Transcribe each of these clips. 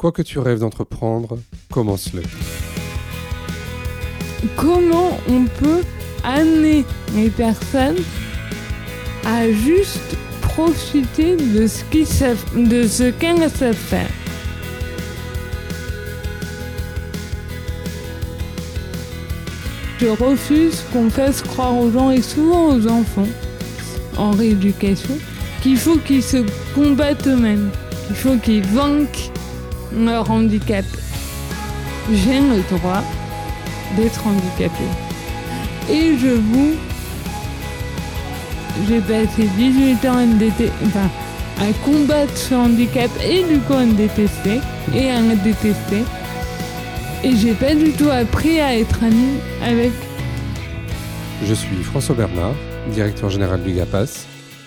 Quoi que tu rêves d'entreprendre, commence-le. Comment on peut amener les personnes à juste profiter de ce qu'elles savent faire? Je refuse qu'on fasse croire aux gens et souvent aux enfants en rééducation qu'il faut qu'ils se combattent eux-mêmes, qu'il faut qu'ils vainquent leur handicap. J'ai le droit d'être handicapé. Et je vous... J'ai passé 18 ans enfin, à combattre ce handicap et du coup à me détester et à me détester. Et j'ai pas du tout appris à être ami avec. Je suis François Bernard, directeur général du GAPAS,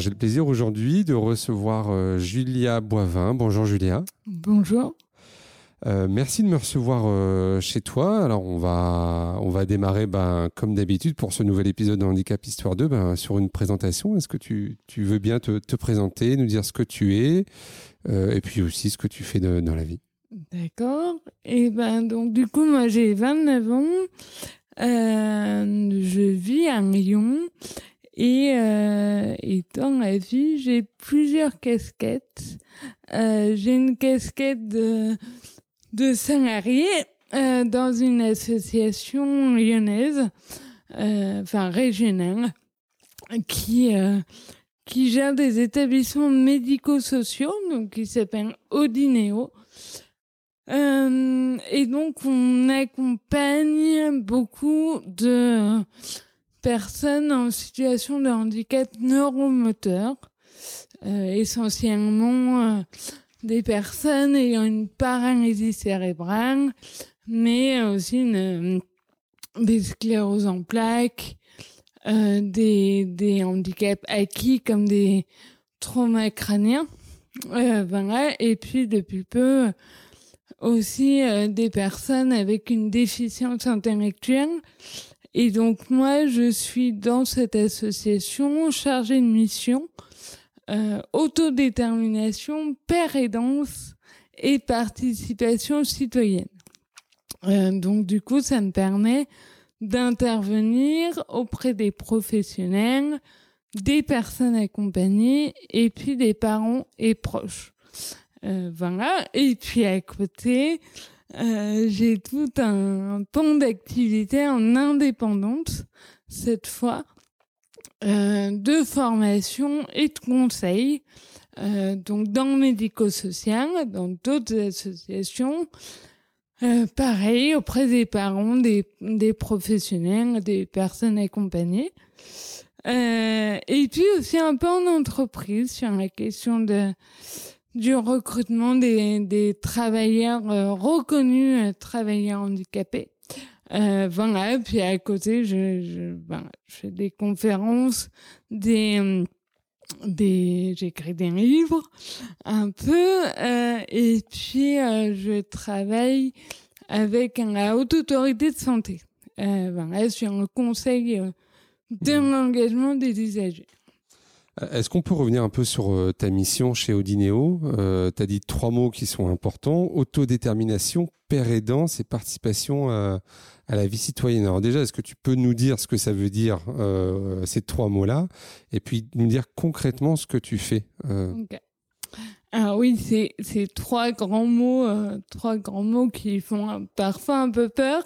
Alors j'ai le plaisir aujourd'hui de recevoir euh, Julia Boivin. Bonjour Julia. Bonjour. Euh, merci de me recevoir euh, chez toi. Alors on va, on va démarrer ben, comme d'habitude pour ce nouvel épisode de Handicap Histoire 2 ben, sur une présentation. Est-ce que tu, tu, veux bien te, te, présenter, nous dire ce que tu es et puis aussi ce que tu fais de, dans la vie? D'accord. Et ben donc du coup moi j'ai 29 ans. je vis à Lyon. Et, euh, et, dans la vie, j'ai plusieurs casquettes. Euh, j'ai une casquette de, salarié euh, dans une association lyonnaise, enfin régionale, qui, qui gère des établissements médico-sociaux, donc qui s'appelle Odineo. et donc, on accompagne beaucoup de personnes en situation de handicap neuromoteur, euh, essentiellement euh, des personnes ayant une paralysie cérébrale, mais aussi une, des scléroses en plaques, euh, des, des handicaps acquis comme des traumas crâniens. Euh, voilà. Et puis depuis peu aussi euh, des personnes avec une déficience intellectuelle et donc moi, je suis dans cette association chargée de mission euh, autodétermination, père aidance et participation citoyenne. Euh, donc du coup, ça me permet d'intervenir auprès des professionnels, des personnes accompagnées et puis des parents et proches. Euh, voilà. Et puis à côté, euh, j'ai tout un temps d'activité en indépendante, cette fois, euh, de formation et de conseil. Euh, donc dans le médico-social, dans d'autres associations, pareil, auprès des parents, des, des professionnels, des personnes accompagnées. Et puis aussi un peu en entreprise sur la question de du recrutement des, des travailleurs euh, reconnus euh, travailleurs handicapés. Euh, voilà, puis à côté, je, je, ben, je fais des conférences, des, euh, des, j'écris des livres, un peu, et puis je travaille avec la haute autorité de santé. voilà, sur le conseil de l'engagement des usagers. Est-ce qu'on peut revenir un peu sur euh, ta mission chez Odineo euh, Tu as dit trois mots qui sont importants. Autodétermination, père aidance et participation à, la vie citoyenne. Alors, déjà, est-ce que tu peux nous dire ce que ça veut dire, euh, ces trois mots-là? Et puis nous dire concrètement ce que tu fais euh... Alors oui, c'est c'est trois grands mots, euh, trois grands mots qui font un, parfois un peu peur.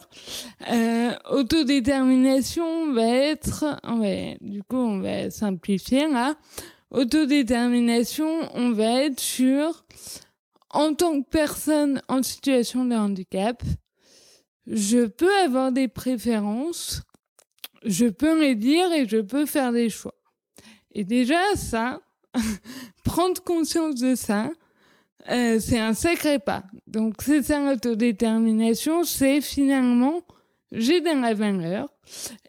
Euh, autodétermination va être, on va, du coup, on va simplifier là. Autodétermination, on va être sur, en tant que personne en situation de handicap, je peux avoir des préférences, je peux les dire et je peux faire des choix. Et déjà ça, prendre conscience de ça, euh, c'est un sacré pas. Donc c'est ça l'autodétermination, c'est finalement j'ai de la valeur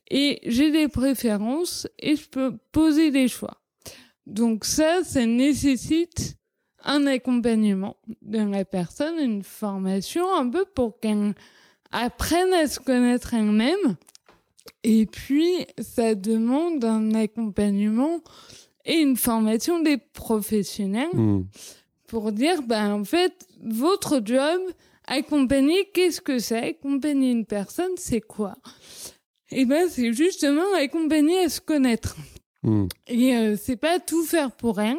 et j'ai des préférences et je peux poser des choix. Donc ça, ça nécessite un accompagnement de la personne, une formation un peu pour qu'elle apprenne à se connaître elle-même. Et puis, ça demande un accompagnement et une formation des professionnels Hmm. pour dire, ben, en fait, votre job, accompagner, qu'est-ce que c'est? Accompagner une personne, c'est quoi? Et ben, c'est justement accompagner à se connaître. Hmm. Et euh, c'est pas tout faire pour elle,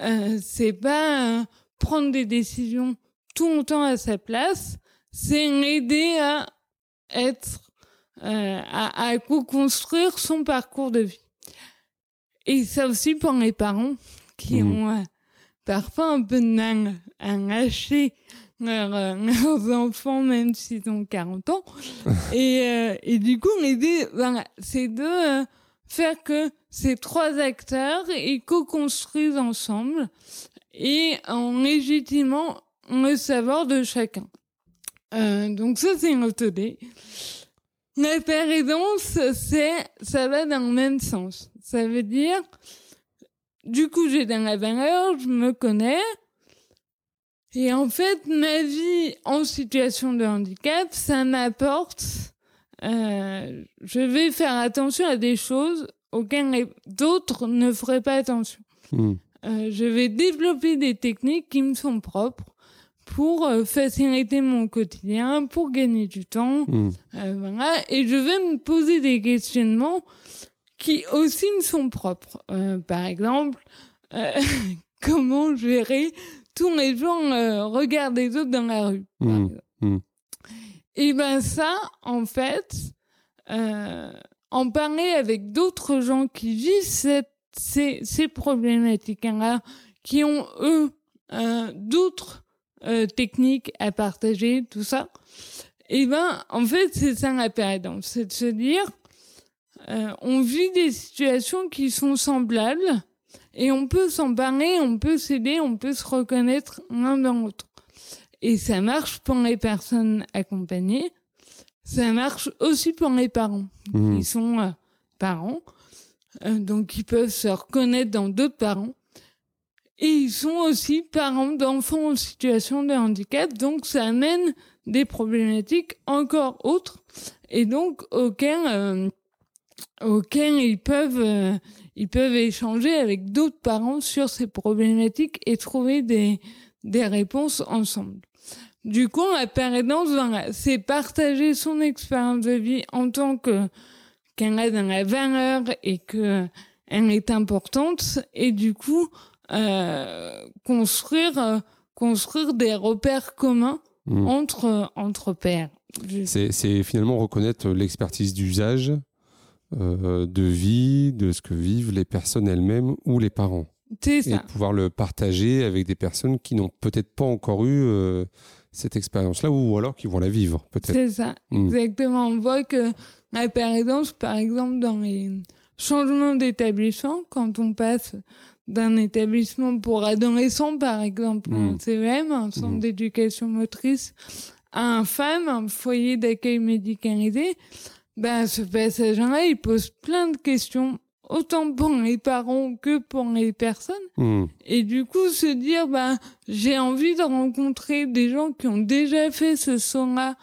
euh, c'est pas euh, prendre des décisions tout le temps à sa place, c'est l'aider à être, euh, à, à co-construire son parcours de vie. Et ça aussi pour les parents qui Mhm. ont euh, parfois un peu de mal à lâcher leurs, euh, leurs enfants, même s'ils ont 40 ans. et, euh, et du coup, l'idée, voilà, c'est de euh, faire que ces trois acteurs ils co-construisent ensemble et en légitimant le savoir de chacun. Euh, donc ça, c'est une autodé. La pérédance, c'est, ça va dans le même sens. Ça veut dire, du coup, j'ai dans la valeur, je me connais. Et en fait, ma vie en situation de handicap, ça m'apporte, euh, je vais faire attention à des choses auxquelles les- d'autres ne feraient pas attention. Hmm. Euh, je vais développer des techniques qui me sont propres pour euh, faciliter mon quotidien, pour gagner du temps, Hmm. voilà. Et je vais me poser des questionnements qui aussi me sont propres. Euh, par exemple, euh, comment gérer tous les gens euh, regard des autres dans la rue. par Mm. exemple. Mm. Et ben ça, en fait, euh, en parler avec d'autres gens qui vivent cette, ces, ces problématiques-là, qui ont eux euh, d'autres euh, techniques à partager, tout ça. Et ben, en fait, c'est ça la pérédance, c'est de se dire, euh, on vit des situations qui sont semblables et on peut s'en parler, on peut s'aider, on peut se reconnaître l'un dans l'autre. Et ça marche pour les personnes accompagnées, ça marche aussi pour les parents Hmm. qui sont euh, parents, euh, donc ils peuvent se reconnaître dans d'autres parents. Et ils sont aussi parents d'enfants en situation de handicap, donc ça amène des problématiques encore autres, et donc auxquelles, auxquelles ils peuvent, euh, ils peuvent échanger avec d'autres parents sur ces problématiques et trouver des, des réponses ensemble. Du coup, la pérédance, c'est partager son expérience de vie en tant que qu'elle a dans la valeur et que elle est importante et du coup euh, construire euh, construire des repères communs Hmm. entre entre pairs. C'est finalement reconnaître l'expertise d'usage, euh, de vie, de ce que vivent les personnes elles-mêmes ou les parents. C'est Et ça. pouvoir le partager avec des personnes qui n'ont peut-être pas encore eu euh, cette expérience-là ou alors qui vont la vivre, peut-être. C'est ça. Mm. Exactement. On voit que la pérédance, par exemple, dans les changements d'établissement, quand on passe d'un établissement pour adolescents, par exemple, un CEM, un centre Mm. d'éducation motrice, à un FAM, un foyer d'accueil médicalisé, ben, ce passage-là, il pose plein de questions, autant pour les parents que pour les personnes. Hmm. Et du coup, se dire, bah, j'ai envie de rencontrer des gens qui ont déjà fait ce son-là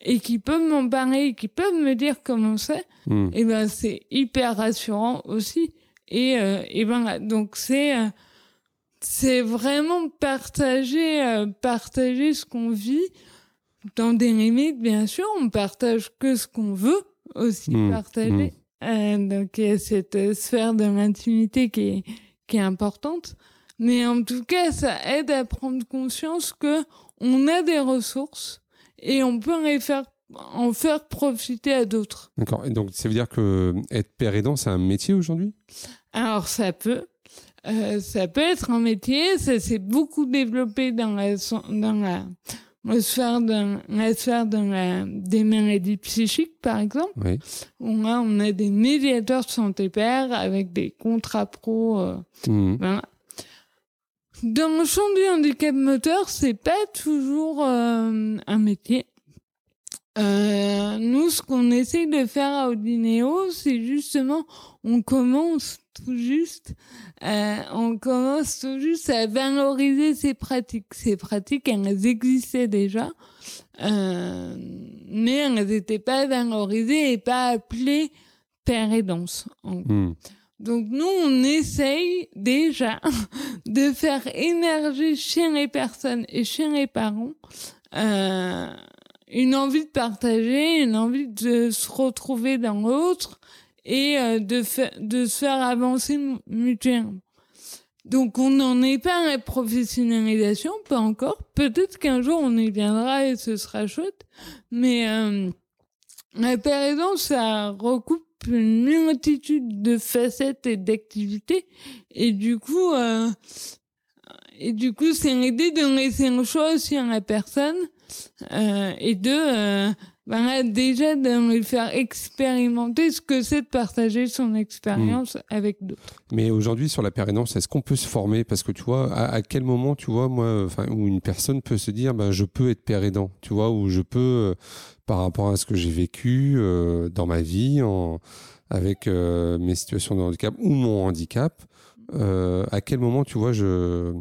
et qui peuvent m'en parler et qui peuvent me dire comment c'est, Hmm. et ben, c'est hyper rassurant aussi. Et, euh, et ben, donc c'est, euh, c'est vraiment partager, euh, partager ce qu'on vit dans des limites, bien sûr. On partage que ce qu'on veut aussi Mm, partager. Euh, donc il y a cette euh, sphère de l'intimité qui est, qui est importante. Mais en tout cas, ça aide à prendre conscience que on a des ressources et on peut les faire, en faire profiter à d'autres. D'accord. Et donc, ça veut dire que être père aidant, c'est un métier aujourd'hui? Alors ça peut, euh, ça peut être un métier, ça s'est beaucoup développé dans la, dans la la sphère, de, la sphère de la, des maladies psychiques, par exemple. Oui. On a, on a des médiateurs de santé père avec des contrats pro. Euh, Mhm. voilà. Dans le champ du handicap moteur, c'est pas toujours euh, un métier. Euh, nous, ce qu'on essaie de faire à Odineo, c'est justement, on commence tout juste, euh, on commence tout juste à valoriser ces pratiques. Ces pratiques, elles existaient déjà, euh, mais elles n'étaient pas valorisées et pas appelées père et danse. Mhm. donc nous, on essaye déjà de faire émerger chez les personnes et chez les parents euh, une envie de partager, une envie de se retrouver dans l'autre et euh, de, de se faire avancer mu- mutuellement. Donc on n'en est pas à la professionnalisation, pas encore. Peut-être qu'un jour on y viendra et ce sera chouette. Mais euh, la pérédance, ça recoupe une multitude de facettes et d'activités. Et du coup, euh, et du coup, c'est l'idée de laisser le choix aussi à la personne euh, et de ben déjà de lui faire expérimenter ce que c'est de partager son expérience avec d'autres. Mais aujourd'hui, sur la pérénance, est-ce qu'on peut se former? Parce que tu vois, à, à quel moment, tu vois, moi, enfin, où une personne peut se dire, ben, je peux être père aidant, tu vois, ou je peux, euh, par rapport à ce que j'ai vécu euh, dans ma vie, en, avec euh, mes situations de handicap ou mon handicap, à quel moment, tu vois, je,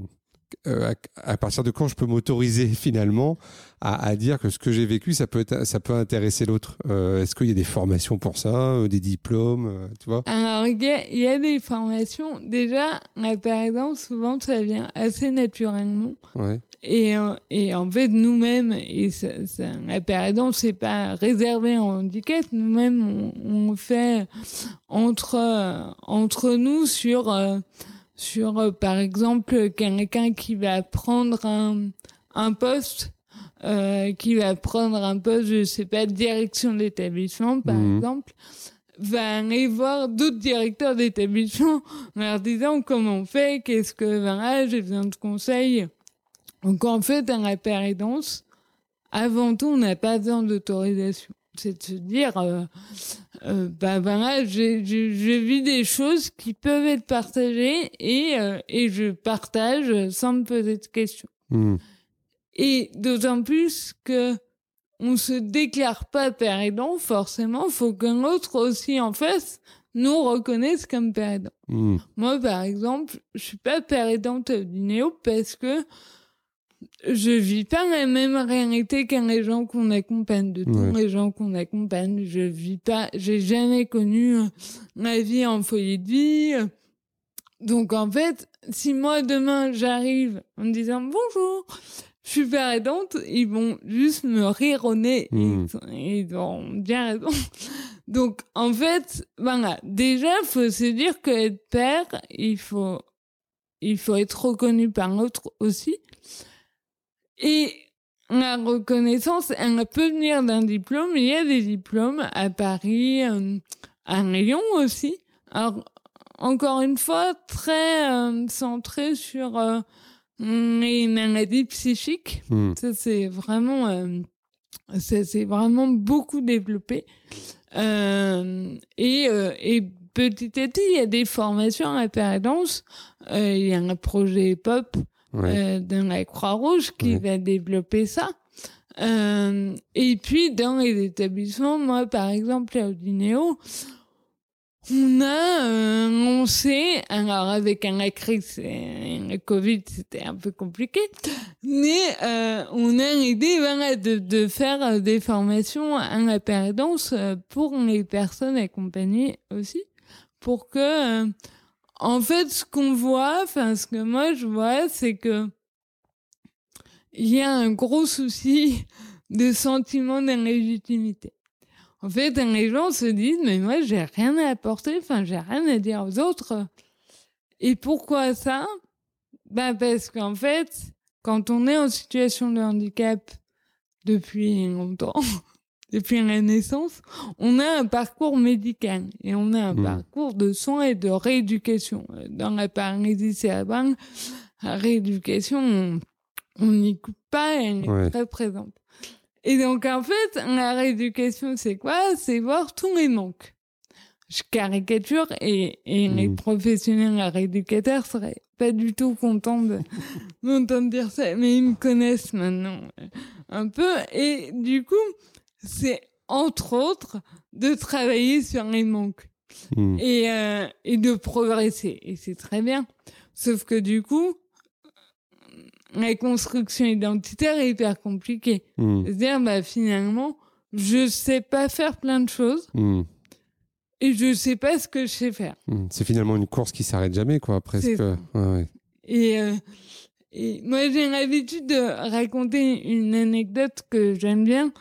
euh, à, à partir de quand je peux m'autoriser finalement à, à dire que ce que j'ai vécu, ça peut, être, ça peut intéresser l'autre Euh, Est-ce qu'il y a des formations pour ça, euh, des diplômes, tu vois? Alors, il y, a, il y a des formations. Déjà, la pérédance, souvent, ça vient assez naturellement. Ouais. Et, et en fait, nous-mêmes, et ça, ça, la c'est pas réservé en handicap. Nous-mêmes, on, on fait entre, entre nous sur, euh, sur euh, par exemple, quelqu'un qui va prendre un, un poste, euh, qui va prendre un poste, je sais pas, direction d'établissement, par Mhm. exemple, va aller voir d'autres directeurs d'établissement en leur disant comment on fait, qu'est-ce que, voilà, j'ai besoin de conseils. Donc en fait, dans la pérédance, avant tout, on n'a pas besoin d'autorisation. C'est de se dire, euh, euh, bah voilà, j'ai vis des choses qui peuvent être partagées et, euh, et je partage sans me poser de questions. Mhm. Et d'autant plus que on se déclare pas père aidant, forcément, faut que l'autre aussi en face nous reconnaisse comme père aidant. Mhm. Moi, par exemple, je suis pas père aidante du néo parce que je vis pas la même réalité qu'un les gens qu'on accompagne, de tous Ouais. les gens qu'on accompagne. Je vis pas, j'ai jamais connu euh, la vie en foyer de vie. Donc, en fait, si moi, demain, j'arrive en me disant bonjour, je suis père aidante, ils vont juste me rire au nez et ils ont bien raison. Donc, en fait, voilà. Déjà, faut se dire que être père, il faut, il faut être reconnu par l'autre aussi. Et la reconnaissance, elle peut venir d'un diplôme. Il y a des diplômes à Paris, euh, à Lyon aussi. Alors, encore une fois, très euh, centré sur euh, les maladies psychiques. Mhm. Ça, c'est vraiment, euh, ça s'est vraiment beaucoup développé. Euh, et, et petit à petit, il y a des formations à Pérédance. Euh, il y a un projet pop Ouais. euh, dans la Croix-Rouge qui Ouais. va développer ça. Euh, et puis, dans les établissements, moi, par exemple, à Odineo, on a euh, lancé, alors avec un la crise, et le Covid, c'était un peu compliqué, mais euh, on a l'idée voilà, de, de faire des formations à la pérédance euh, pour les personnes accompagnées aussi, pour que, euh, en fait, ce qu'on voit, enfin, ce que moi je vois, c'est que il y a un gros souci de sentiment d'inlégitimité. En fait, les gens se disent, mais moi, j'ai rien à apporter, enfin, j'ai rien à dire aux autres. Et pourquoi ça? Bah, parce qu'en fait, quand on est en situation de handicap depuis longtemps, depuis la naissance, on a un parcours médical et on a un Mmh. parcours de soins et de rééducation. Dans la paralysie cérébrale, la rééducation, on, n'y coupe pas, elle est très présente. Et donc, en fait, la rééducation, c'est quoi? C'est voir tous les manques. Je caricature et, et les professionnels, les rééducateurs seraient pas du tout contents de m'entendre dire ça, mais ils me connaissent maintenant euh, un peu. Et du coup, c'est entre autres de travailler sur les manques mmh. et, euh, et de progresser. Et c'est très bien. Sauf que du coup, la construction identitaire est hyper compliquée. Hmm. C'est-à-dire, bah, finalement, je sais pas faire plein de choses. Hmm. Et je sais pas ce que je sais faire. Hmm. C'est finalement une course qui s'arrête jamais, quoi, presque. Et, euh, et moi, j'ai l'habitude de raconter une anecdote que j'aime bien.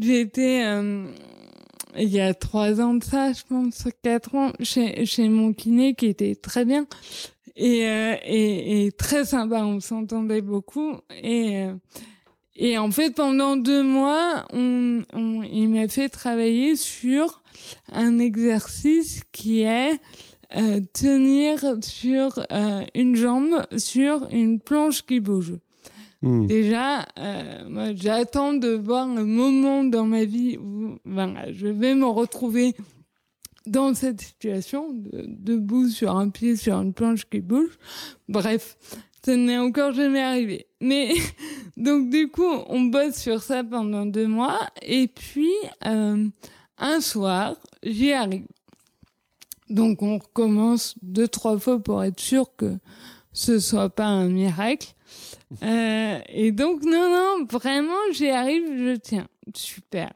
J'étais, euh, il y a trois ans de ça, je pense, quatre ans, chez, chez mon kiné qui était très bien et, euh, et, et, très sympa. On s'entendait beaucoup. Et, euh, et en fait, pendant deux mois, on, on, il m'a fait travailler sur un exercice qui est euh, tenir sur euh, une jambe sur une planche qui bouge. Hmm. Déjà, euh, j'attends de voir le moment dans ma vie où voilà, je vais me retrouver dans cette situation, de, debout sur un pied sur une planche qui bouge. Bref, ça n'est encore jamais arrivé. Mais donc du coup, on bosse sur ça pendant deux mois et puis euh, un soir, j'y arrive. Donc on recommence deux trois fois pour être sûr que ce soit pas un miracle. Euh, et donc non non, vraiment j'y arrive, je tiens. Super.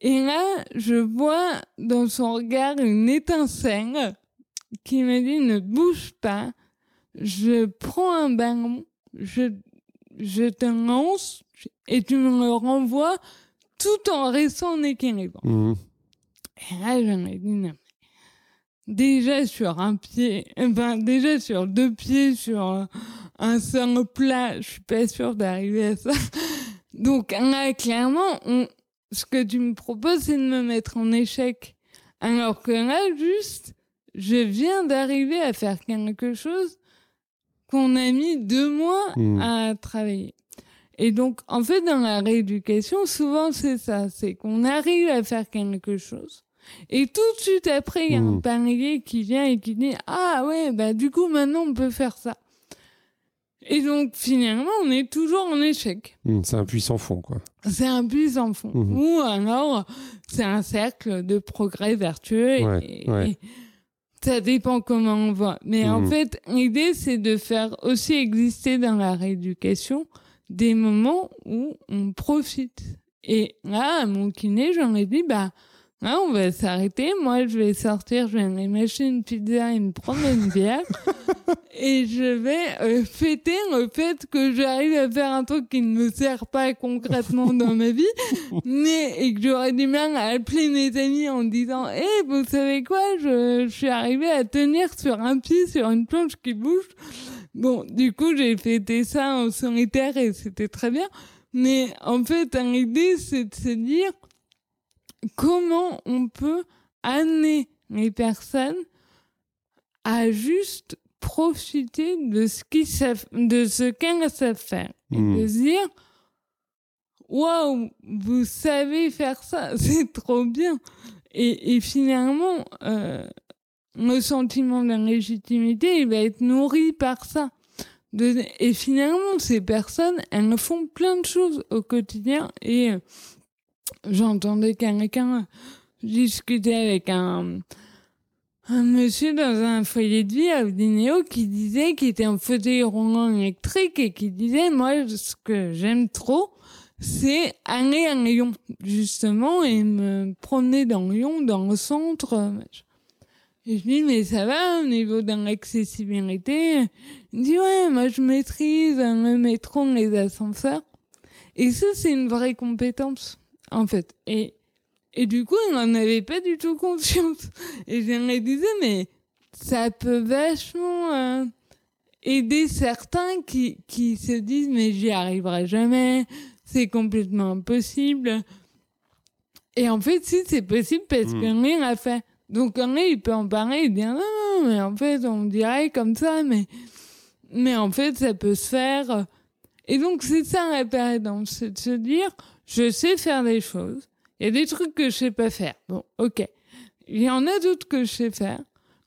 Et là, je vois dans son regard une étincelle qui me dit ne bouge pas. Je prends un ballon, je, je te lance et tu me le renvoies tout en restant en équilibre. Mmh. Et là, je me dis non. Déjà sur un pied, enfin, déjà sur deux pieds, sur un seul plat, je suis pas sûre d'arriver à ça. Donc là, clairement, on, ce que tu me proposes, c'est de me mettre en échec. Alors que là, juste, je viens d'arriver à faire quelque chose qu'on a mis deux mois hmm. à travailler. Et donc, en fait, dans la rééducation, souvent, c'est ça. C'est qu'on arrive à faire quelque chose. Et tout de suite après, il y a un hmm. panier qui vient et qui dit, ah ouais, bah, du coup, maintenant, on peut faire ça. Et donc, finalement, on est toujours en échec. Hmm, c'est un puissant fond, quoi. C'est un puissant fond. Hmm. Ou alors, c'est un cercle de progrès vertueux. et, ça dépend comment on voit. Mais en hmm. fait, l'idée, c'est de faire aussi exister dans la rééducation des moments où on profite. Et là, à mon kiné, j'en ai dit, bah, ah, on va s'arrêter. Moi, je vais sortir, je vais aller m'acheter une pizza et me prendre une bière. et je vais euh, fêter le fait que j'arrive à faire un truc qui ne me sert pas concrètement dans ma vie, mais et que j'aurais du mal à appeler mes amis en disant "Eh, vous savez quoi? Je, je suis arrivé à tenir sur un pied sur une planche qui bouge." Bon, du coup, j'ai fêté ça en solitaire et c'était très bien. Mais en fait, l'idée, c'est de se dire comment on peut amener les personnes à juste profiter de ce qu'ils savent, de ce qu'elles savent faire. Et hmm. de dire, waouh, vous savez faire ça, c'est trop bien. Et, et finalement, euh, le sentiment d'inlégitimité, il va être nourri par ça. De, et finalement, ces personnes, elles font plein de choses au quotidien et j'entendais quelqu'un discuter avec un, un monsieur dans un foyer de vie à Udineo qui disait qu'il était en fauteuil roulant électrique et qui disait moi ce que j'aime trop c'est aller à Lyon justement et me promener dans Lyon dans le centre et je dis mais ça va au niveau de l'accessibilité? Il dit ouais moi je maîtrise le métro les ascenseurs et ça c'est une vraie compétence en fait. Et, et du coup, il n'en avait pas du tout conscience. Et me disais, mais ça peut vachement euh, aider certains qui, qui se disent, mais j'y arriverai jamais, c'est complètement impossible. Et en fait, si c'est possible, parce mmh. qu'un l'a fait. Donc un il peut en parler et dire, non, mais en fait, on dirait comme ça, mais, mais en fait, ça peut se faire Et donc, c'est ça la pérédance, c'est de se dire, je sais faire des choses. Il y a des trucs que je sais pas faire. Bon, ok. Il y en a d'autres que je sais faire,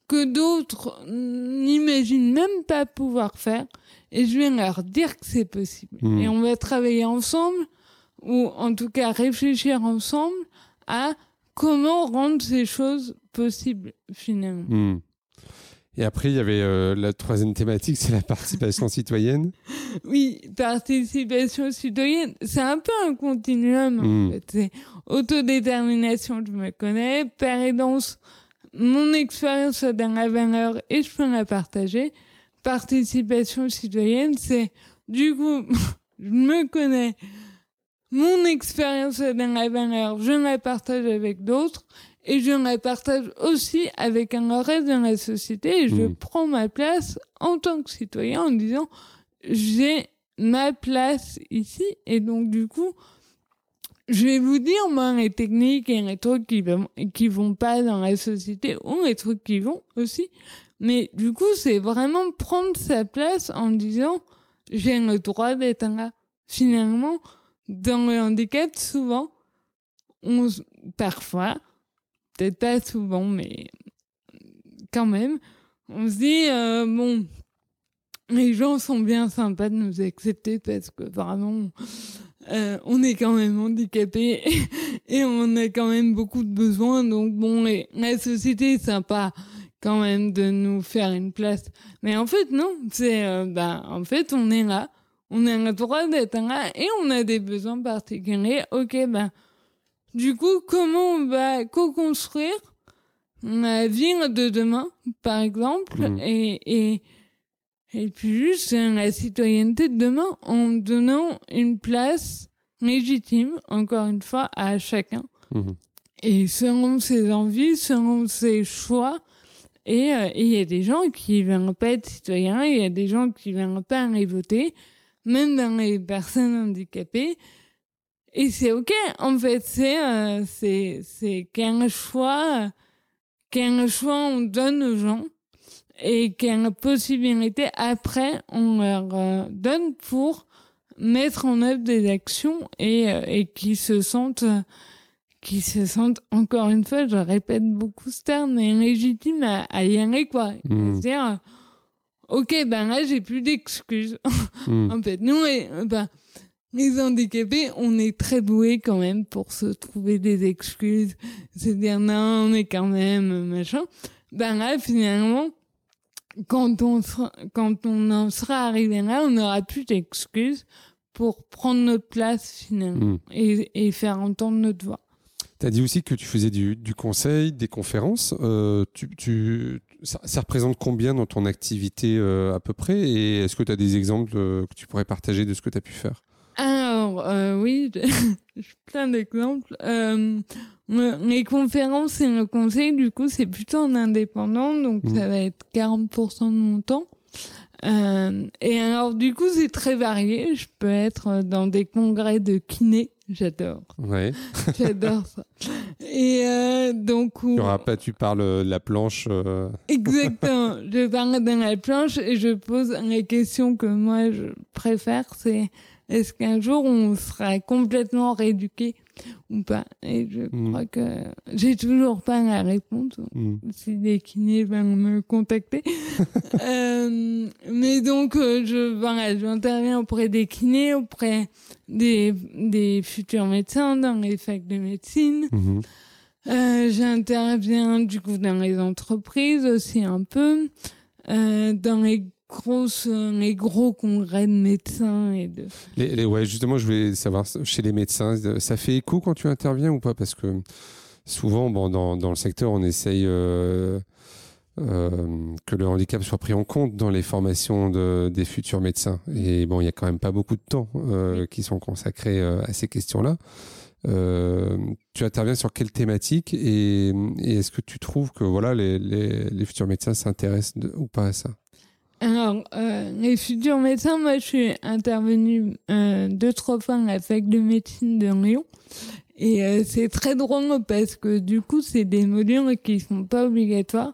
que d'autres n'imaginent même pas pouvoir faire. Et je vais leur dire que c'est possible. Mmh. Et on va travailler ensemble, ou en tout cas réfléchir ensemble à comment rendre ces choses possibles, finalement. Hmm. Et après, il y avait euh, la troisième thématique, c'est la participation citoyenne. Oui, participation citoyenne, c'est un peu un continuum. En Mm. fait. C'est autodétermination, je me connais, pérédance, mon expérience dans la valeur et je peux la partager. Participation citoyenne, c'est du coup, je me connais, mon expérience dans la valeur, je la partage avec d'autres et je la partage aussi avec un reste de la société et je Mm. prends ma place en tant que citoyen en disant j'ai ma place ici et donc du coup je vais vous dire moi les techniques et les trucs qui vont qui vont pas dans la société ou les trucs qui vont aussi mais du coup c'est vraiment prendre sa place en disant j'ai le droit d'être là finalement dans le handicap souvent on parfois peut-être pas souvent mais quand même on se dit euh, bon les gens sont bien sympas de nous accepter parce que vraiment, euh, on est quand même handicapés et on a quand même beaucoup de besoins. Donc bon, la société est sympa quand même de nous faire une place. Mais en fait, non, c'est, euh, bah, en fait, on est là. On a le droit d'être là et on a des besoins particuliers. Ok, ben, du coup, comment on va co-construire la ville de demain, par exemple, Mhm. et, et, et puis juste euh, la citoyenneté de demain en donnant une place légitime, encore une fois, à chacun. Mhm. Et selon ses envies, selon ses choix. Et euh, et il y a des gens qui ne veulent pas être citoyens, il y a des gens qui ne veulent pas aller voter, même dans les personnes handicapées. Et c'est OK, en fait, c'est euh, c'est c'est quel choix, quel choix on donne aux gens et quelle possibilité après on leur euh, donne pour mettre en œuvre des actions et, euh, et qui se sentent qui se sentent encore une fois je répète beaucoup ce terme mais légitimes à, à y aller quoi Mhm. c'est-à-dire euh, ok ben là j'ai plus d'excuses Mhm. en fait nous et, euh, ben, les handicapés on est très doués quand même pour se trouver des excuses c'est dire non mais quand même machin ben là finalement quand on sera, quand on en sera arrivé là, on n'aura plus d'excuses pour prendre notre place finalement Mhm. et, et faire entendre notre voix. Tu as dit aussi que tu faisais du, du conseil, des conférences. Euh, tu, tu, ça, ça représente combien dans ton activité euh, à peu près? Et est-ce que tu as des exemples euh, que tu pourrais partager de ce que tu as pu faire? Alors, euh, oui, j'ai plein d'exemples. Euh, le- les conférences et le conseil, du coup, c'est plutôt en indépendant, donc Mhm. ça va être 40% de mon temps. Euh, et alors, du coup, c'est très varié. Je peux être dans des congrès de kiné. J'adore. Ouais. J'adore ça. Et euh, donc, où- pas, tu parles euh, de la planche. euh, Exactement. je parle dans la planche et je pose les questions que moi je préfère, c'est est-ce qu'un jour on sera complètement rééduqué ou pas? Et je Mm. crois que j'ai toujours pas la réponse. hmm. Si des kinés veulent me contacter. Euh, mais donc, euh, je, voilà, j'interviens auprès des kinés, auprès des, des futurs médecins dans les facs de médecine. Mhm. Euh, J'interviens du coup dans les entreprises aussi un peu, euh, dans les grosses, euh, les gros congrès de médecins et de. Les- les- ouais, justement, je voulais savoir chez les médecins, euh, ça fait écho quand tu interviens ou pas? Parce que souvent, bon, dans, dans le secteur, on essaye euh, euh, que le handicap soit pris en compte dans les formations de, des futurs médecins. Et bon, il y a quand même pas beaucoup de temps euh, qui sont consacrés à ces questions-là. Euh, tu interviens sur quelle thématique? Et, et est-ce que tu trouves que voilà les, les, les futurs médecins s'intéressent ou pas à ça? Alors, euh, les futurs médecins, moi, je suis intervenue euh, deux, trois fois à la fac de médecine de Lyon. Et euh, c'est très drôle parce que du coup, c'est des modules qui sont pas obligatoires.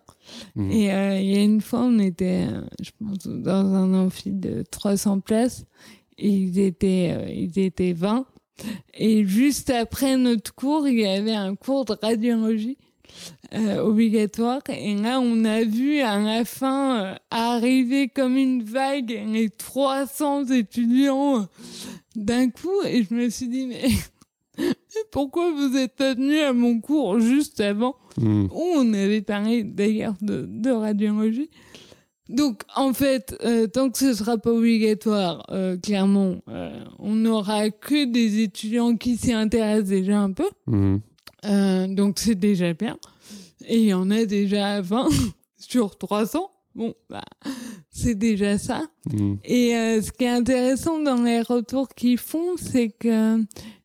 Mhm. Et il y a une fois, on était, je pense, dans un amphi de 300 places. ils étaient, ils étaient 20. Et juste après notre cours, il y avait un cours de radiologie euh, obligatoire. Et là, on a vu à la fin euh, arriver comme une vague les 300 étudiants euh, d'un coup. Et je me suis dit, mais pourquoi vous êtes pas venu à mon cours juste avant Hmm. où on avait parlé d'ailleurs de, de radiologie. Donc, en fait, tant que ce sera pas obligatoire, clairement, on n'aura que des étudiants qui s'y intéressent déjà un peu. Hmm. Euh, donc, c'est déjà bien. Et il y en a déjà 20 sur 300. Bon, bah, c'est déjà ça. Hmm. Et euh, ce qui est intéressant dans les retours qu'ils font, c'est que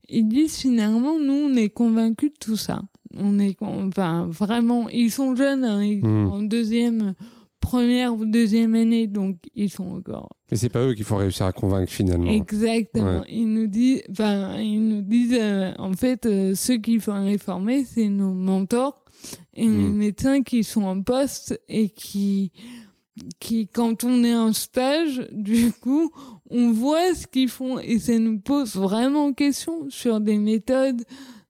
ils disent finalement, nous, on est convaincus de tout ça. On est, enfin, vraiment, ils sont jeunes, hein, ils sont Mm. en deuxième, première ou deuxième année, donc ils sont encore. Mais c'est pas eux qu'il faut réussir à convaincre finalement. Exactement. Ouais. Ils nous disent, enfin, ils nous disent, euh, en fait, euh, ceux qu'il faut réformer, c'est nos mentors et les Mm. médecins qui sont en poste et qui, qui, quand on est en stage, du coup, on voit ce qu'ils font et ça nous pose vraiment question sur des méthodes,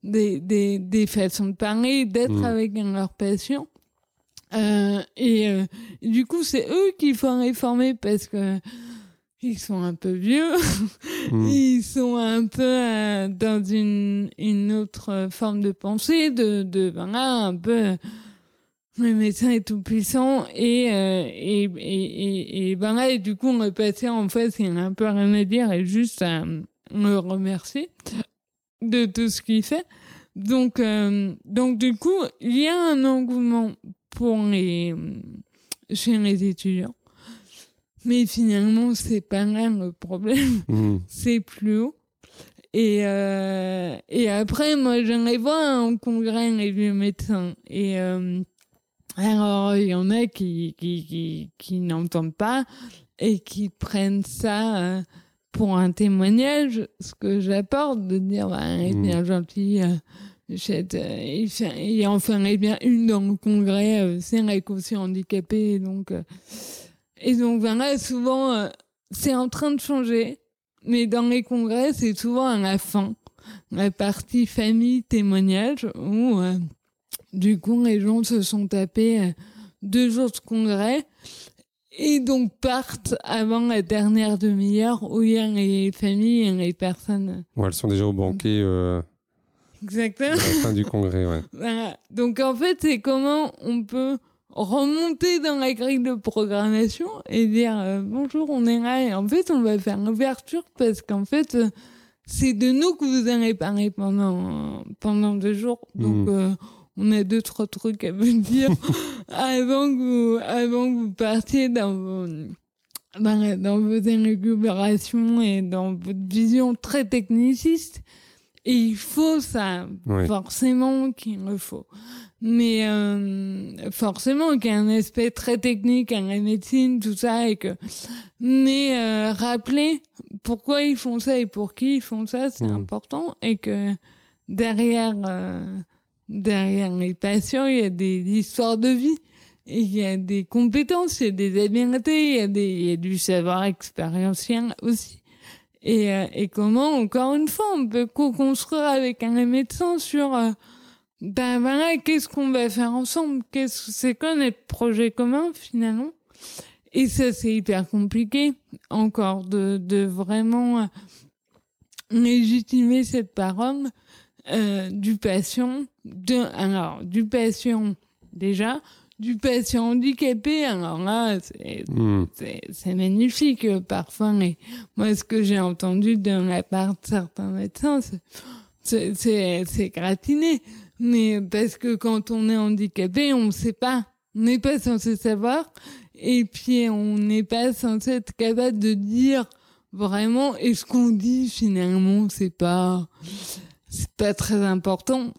des, des, des façons de parler, d'être Mm. avec leurs patients. Euh, et euh, du coup, c'est eux qu'il faut réformer parce que ils sont un peu vieux, Hmm. ils sont un peu euh, dans une, une autre forme de pensée, de, de voilà, un peu le médecin est tout puissant et, euh, et, et, et, et voilà, et du coup, on est passé en fait, il a un peu rien à dire et juste à me remercier de tout ce qu'il fait. Donc, euh, donc du coup, il y a un engouement pour les, chez les étudiants. Mais finalement, c'est pas là le problème Hmm. c'est plus haut. Et, euh, et après, moi, j'aimerais voir en congrès les vieux médecins. Et euh, alors, il y en a qui, qui, qui, qui n'entendent pas et qui prennent ça euh, pour un témoignage, ce que j'apporte, de dire, bah, il est Mm. bien gentil. Euh, euh, il, fait, il en ferait bien une dans le congrès, euh, c'est un quotient handicapé. Donc, euh, et donc, voilà, souvent, euh, c'est en train de changer. Mais dans les congrès, c'est souvent à la fin, la partie famille témoignage, où euh, du coup les gens se sont tapés euh, deux jours de congrès et donc partent avant la dernière demi-heure où il y a les familles et les personnes. Ouais, elles sont déjà au banquet euh, Exactement. à la fin du congrès. Ouais. Voilà. Donc en fait, c'est comment on peut remonter dans la grille de programmation et dire euh, bonjour, on est là et en fait on va faire l'ouverture parce qu'en fait euh, c'est de nous que vous allez parler pendant pendant deux jours. Donc Mhm. euh, on a deux trois trucs à vous dire avant que vous avant que vous partiez dans vos dans, dans vos et dans votre vision très techniciste. Et il faut ça, Ouais. forcément qu'il le faut. Mais euh, forcément qu'il y a un aspect très technique à la médecine, tout ça, et que... Mais euh, rappeler pourquoi ils font ça et pour qui ils font ça, c'est Mhm. important. Et que derrière, euh, derrière les patients, il y a des histoires de vie. Il y a des compétences, il y a des habiletés, il y a, des, il y a du savoir expérientiel aussi. Et, euh, et comment, encore une fois, on peut co-construire avec un médecin sur, euh, ben voilà, qu'est-ce qu'on va faire ensemble? Qu'est-ce c'est quoi notre projet commun finalement? Et ça, c'est hyper compliqué encore de, de vraiment euh, légitimer cette parole du patient, de, alors du patient déjà, du patient handicapé. Alors là, c'est Hmm. magnifique euh, parfois mais moi ce que j'ai entendu de la part de certains médecins c'est- c'est c'est c'est gratiné mais parce que quand on est handicapé on ne sait pas on n'est pas censé savoir et puis on n'est pas censé être capable de dire vraiment et ce qu'on dit finalement c'est pas c'est pas très important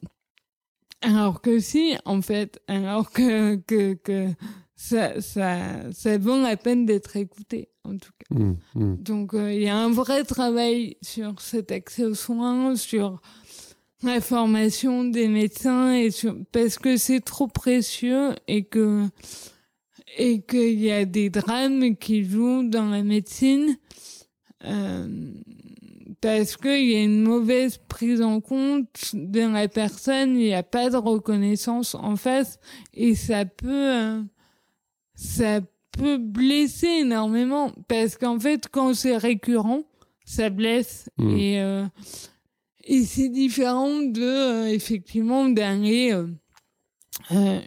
alors que si, en fait, alors que, que, que ça, ça, ça vaut la peine d'être écouté, en tout cas. Hmm. Hmm. Donc, euh, il y a un vrai travail sur cet accès aux soins, sur la formation des médecins, et sur, parce que c'est trop précieux et que, et qu'il y a des drames qui jouent dans la médecine euh, parce qu'il y a une mauvaise prise en compte de la personne, il n'y a pas de reconnaissance en face et ça peut, euh, ça peut blesser énormément parce qu'en fait, quand c'est récurrent, ça blesse Mm. et euh, et c'est différent de euh, effectivement d'aller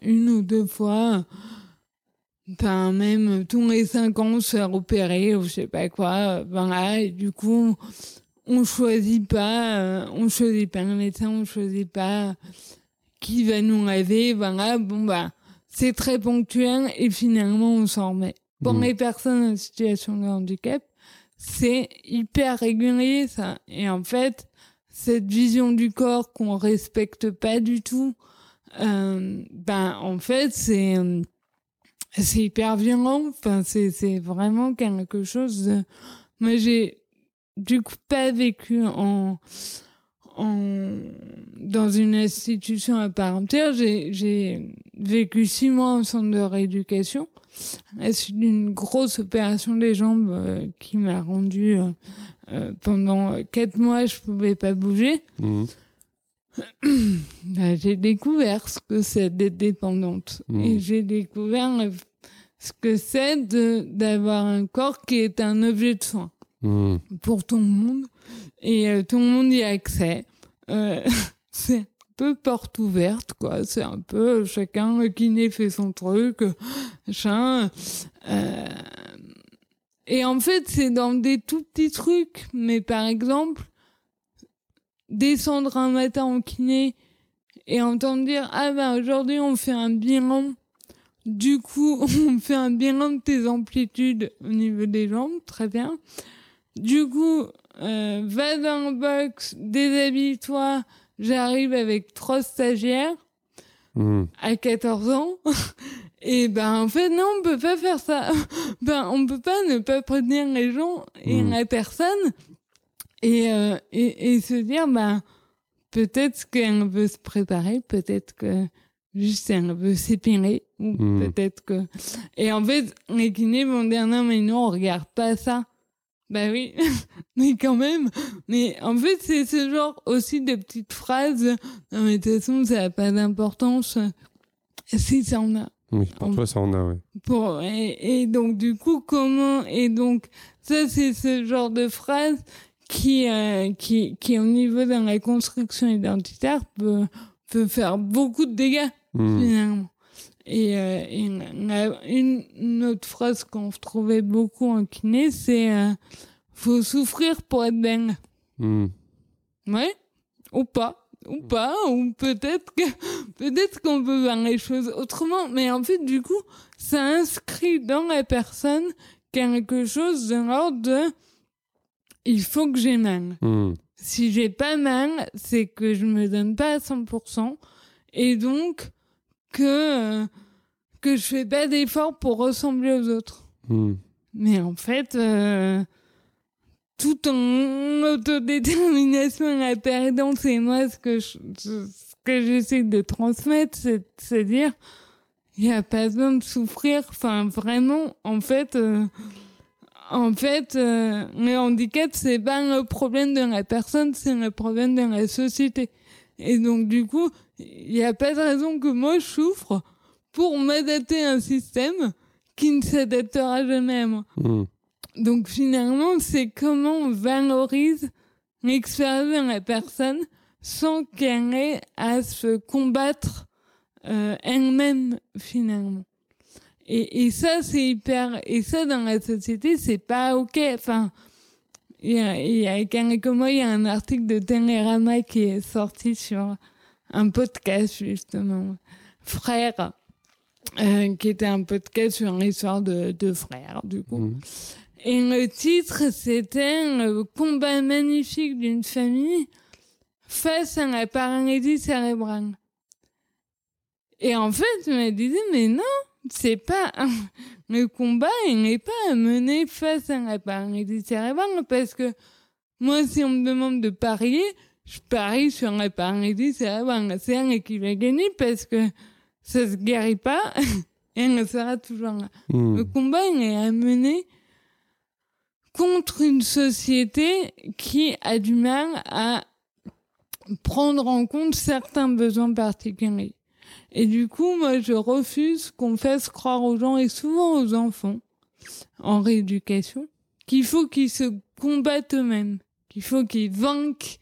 une ou deux fois Enfin, même tous les cinq ans, se faire opérer ou je sais pas quoi. euh, Voilà, et du coup, on choisit pas, euh, on choisit pas le médecin, on choisit pas qui va nous laver. Voilà, bon bah, c'est très ponctuel et finalement, on s'en remet. Pour Mhm. les personnes en situation de handicap, c'est hyper régulier ça. Et en fait, cette vision du corps qu'on respecte pas du tout, euh, ben en fait, c'est c'est hyper violent. Enfin, c'est, c'est vraiment quelque chose de... Moi, j'ai du coup pas vécu en, en, dans une institution à part entière. J'ai, vécu six mois en centre de rééducation à suite d'une grosse opération des jambes euh, qui m'a rendu euh, euh, pendant quatre mois, je pouvais pas bouger. Mhm. Bah, j'ai découvert ce que c'est d'être dépendante. Mmh. Et j'ai découvert ce que c'est d'avoir un corps qui est un objet de soin Mhm. pour tout le monde. Et euh, tout le monde y a accès. Euh, c'est un peu porte ouverte, quoi. C'est un peu chacun, le kiné fait son truc, euh, machin. Euh, et en fait, c'est dans des tout petits trucs. Mais par exemple, descendre un matin en kiné et entendre dire ah ben aujourd'hui on fait un bilan du coup on fait un bilan de tes amplitudes au niveau des jambes très bien du coup euh, va dans le box déshabille-toi j'arrive avec trois stagiaires Mhm. à 14 ans et ben en fait non on peut pas faire ça ben on peut pas ne pas prévenir les gens et Mm. la personne et, euh, et et se dire ben peut-être qu'elle veut se préparer peut-être que juste elle veut s'épiler ou Mm. peut-être que et en fait les kinés vont dire non mais non on regarde pas ça bah oui mais quand même. Mais en fait c'est ce genre aussi de petites phrases. Non mais de toute façon ça n'a pas d'importance. Si ça en a. Oui, pour toi, ça en a, ouais. pour et, et donc du coup comment et donc ça c'est ce genre de phrase qui euh, qui qui au niveau de la construction identitaire peut peut faire beaucoup de dégâts Mhm. finalement et, euh, et une, une autre phrase qu'on trouvait beaucoup en kiné c'est euh, faut souffrir pour être Mhm. Ouais, ou pas, ou pas, ou peut-être que peut-être qu'on peut voir les choses autrement, mais en fait du coup, ça inscrit dans la personne quelque chose de l'ordre de il faut que j'ai mal. Mhm. Si j'ai pas mal, c'est que je me donne pas à 100% et donc que euh, que je fais pas d'efforts pour ressembler aux autres. Mhm. Mais en fait, euh, tout en autodétermination et la péridance, et moi, ce que je- ce que j'essaie de transmettre, c'est c'est dire, il n'y a pas besoin de souffrir. Enfin, vraiment, en fait, euh, en fait, euh, le handicap, c'est pas le problème de la personne, c'est le problème de la société. Et donc, du coup, il n'y a pas de raison que moi, je souffre pour m'adapter à un système qui ne s'adaptera jamais à moi. Mhm. Donc finalement, c'est comment on valorise l'expérience de la personne sans qu'elle ait à se combattre euh, elle-même finalement. Et, et ça, c'est hyper... Et ça, dans la société, c'est pas OK. Enfin, il y a, il y a quelques mois, il y a un article de Télérama qui est sorti sur un podcast, justement. Frères, euh, qui était un podcast sur l'histoire de, de frères, du coup. Mhm. Et le titre, c'était le combat magnifique d'une famille face à la paralysie cérébrale. Et en fait, je me disais, mais non, c'est pas, le combat, il n'est pas à mener face à la paralysie cérébrale parce que moi, si on me demande de parier, je parie sur la paralysie cérébrale. Qui va gagner parce que ça se guérit pas et elle sera toujours là. Le Mhm. combat, il est à mener contre une société qui a du mal à prendre en compte certains besoins particuliers. Et du coup, moi, je refuse qu'on fasse croire aux gens et souvent aux enfants en rééducation qu'il faut qu'ils se combattent eux-mêmes, qu'il faut qu'ils vainquent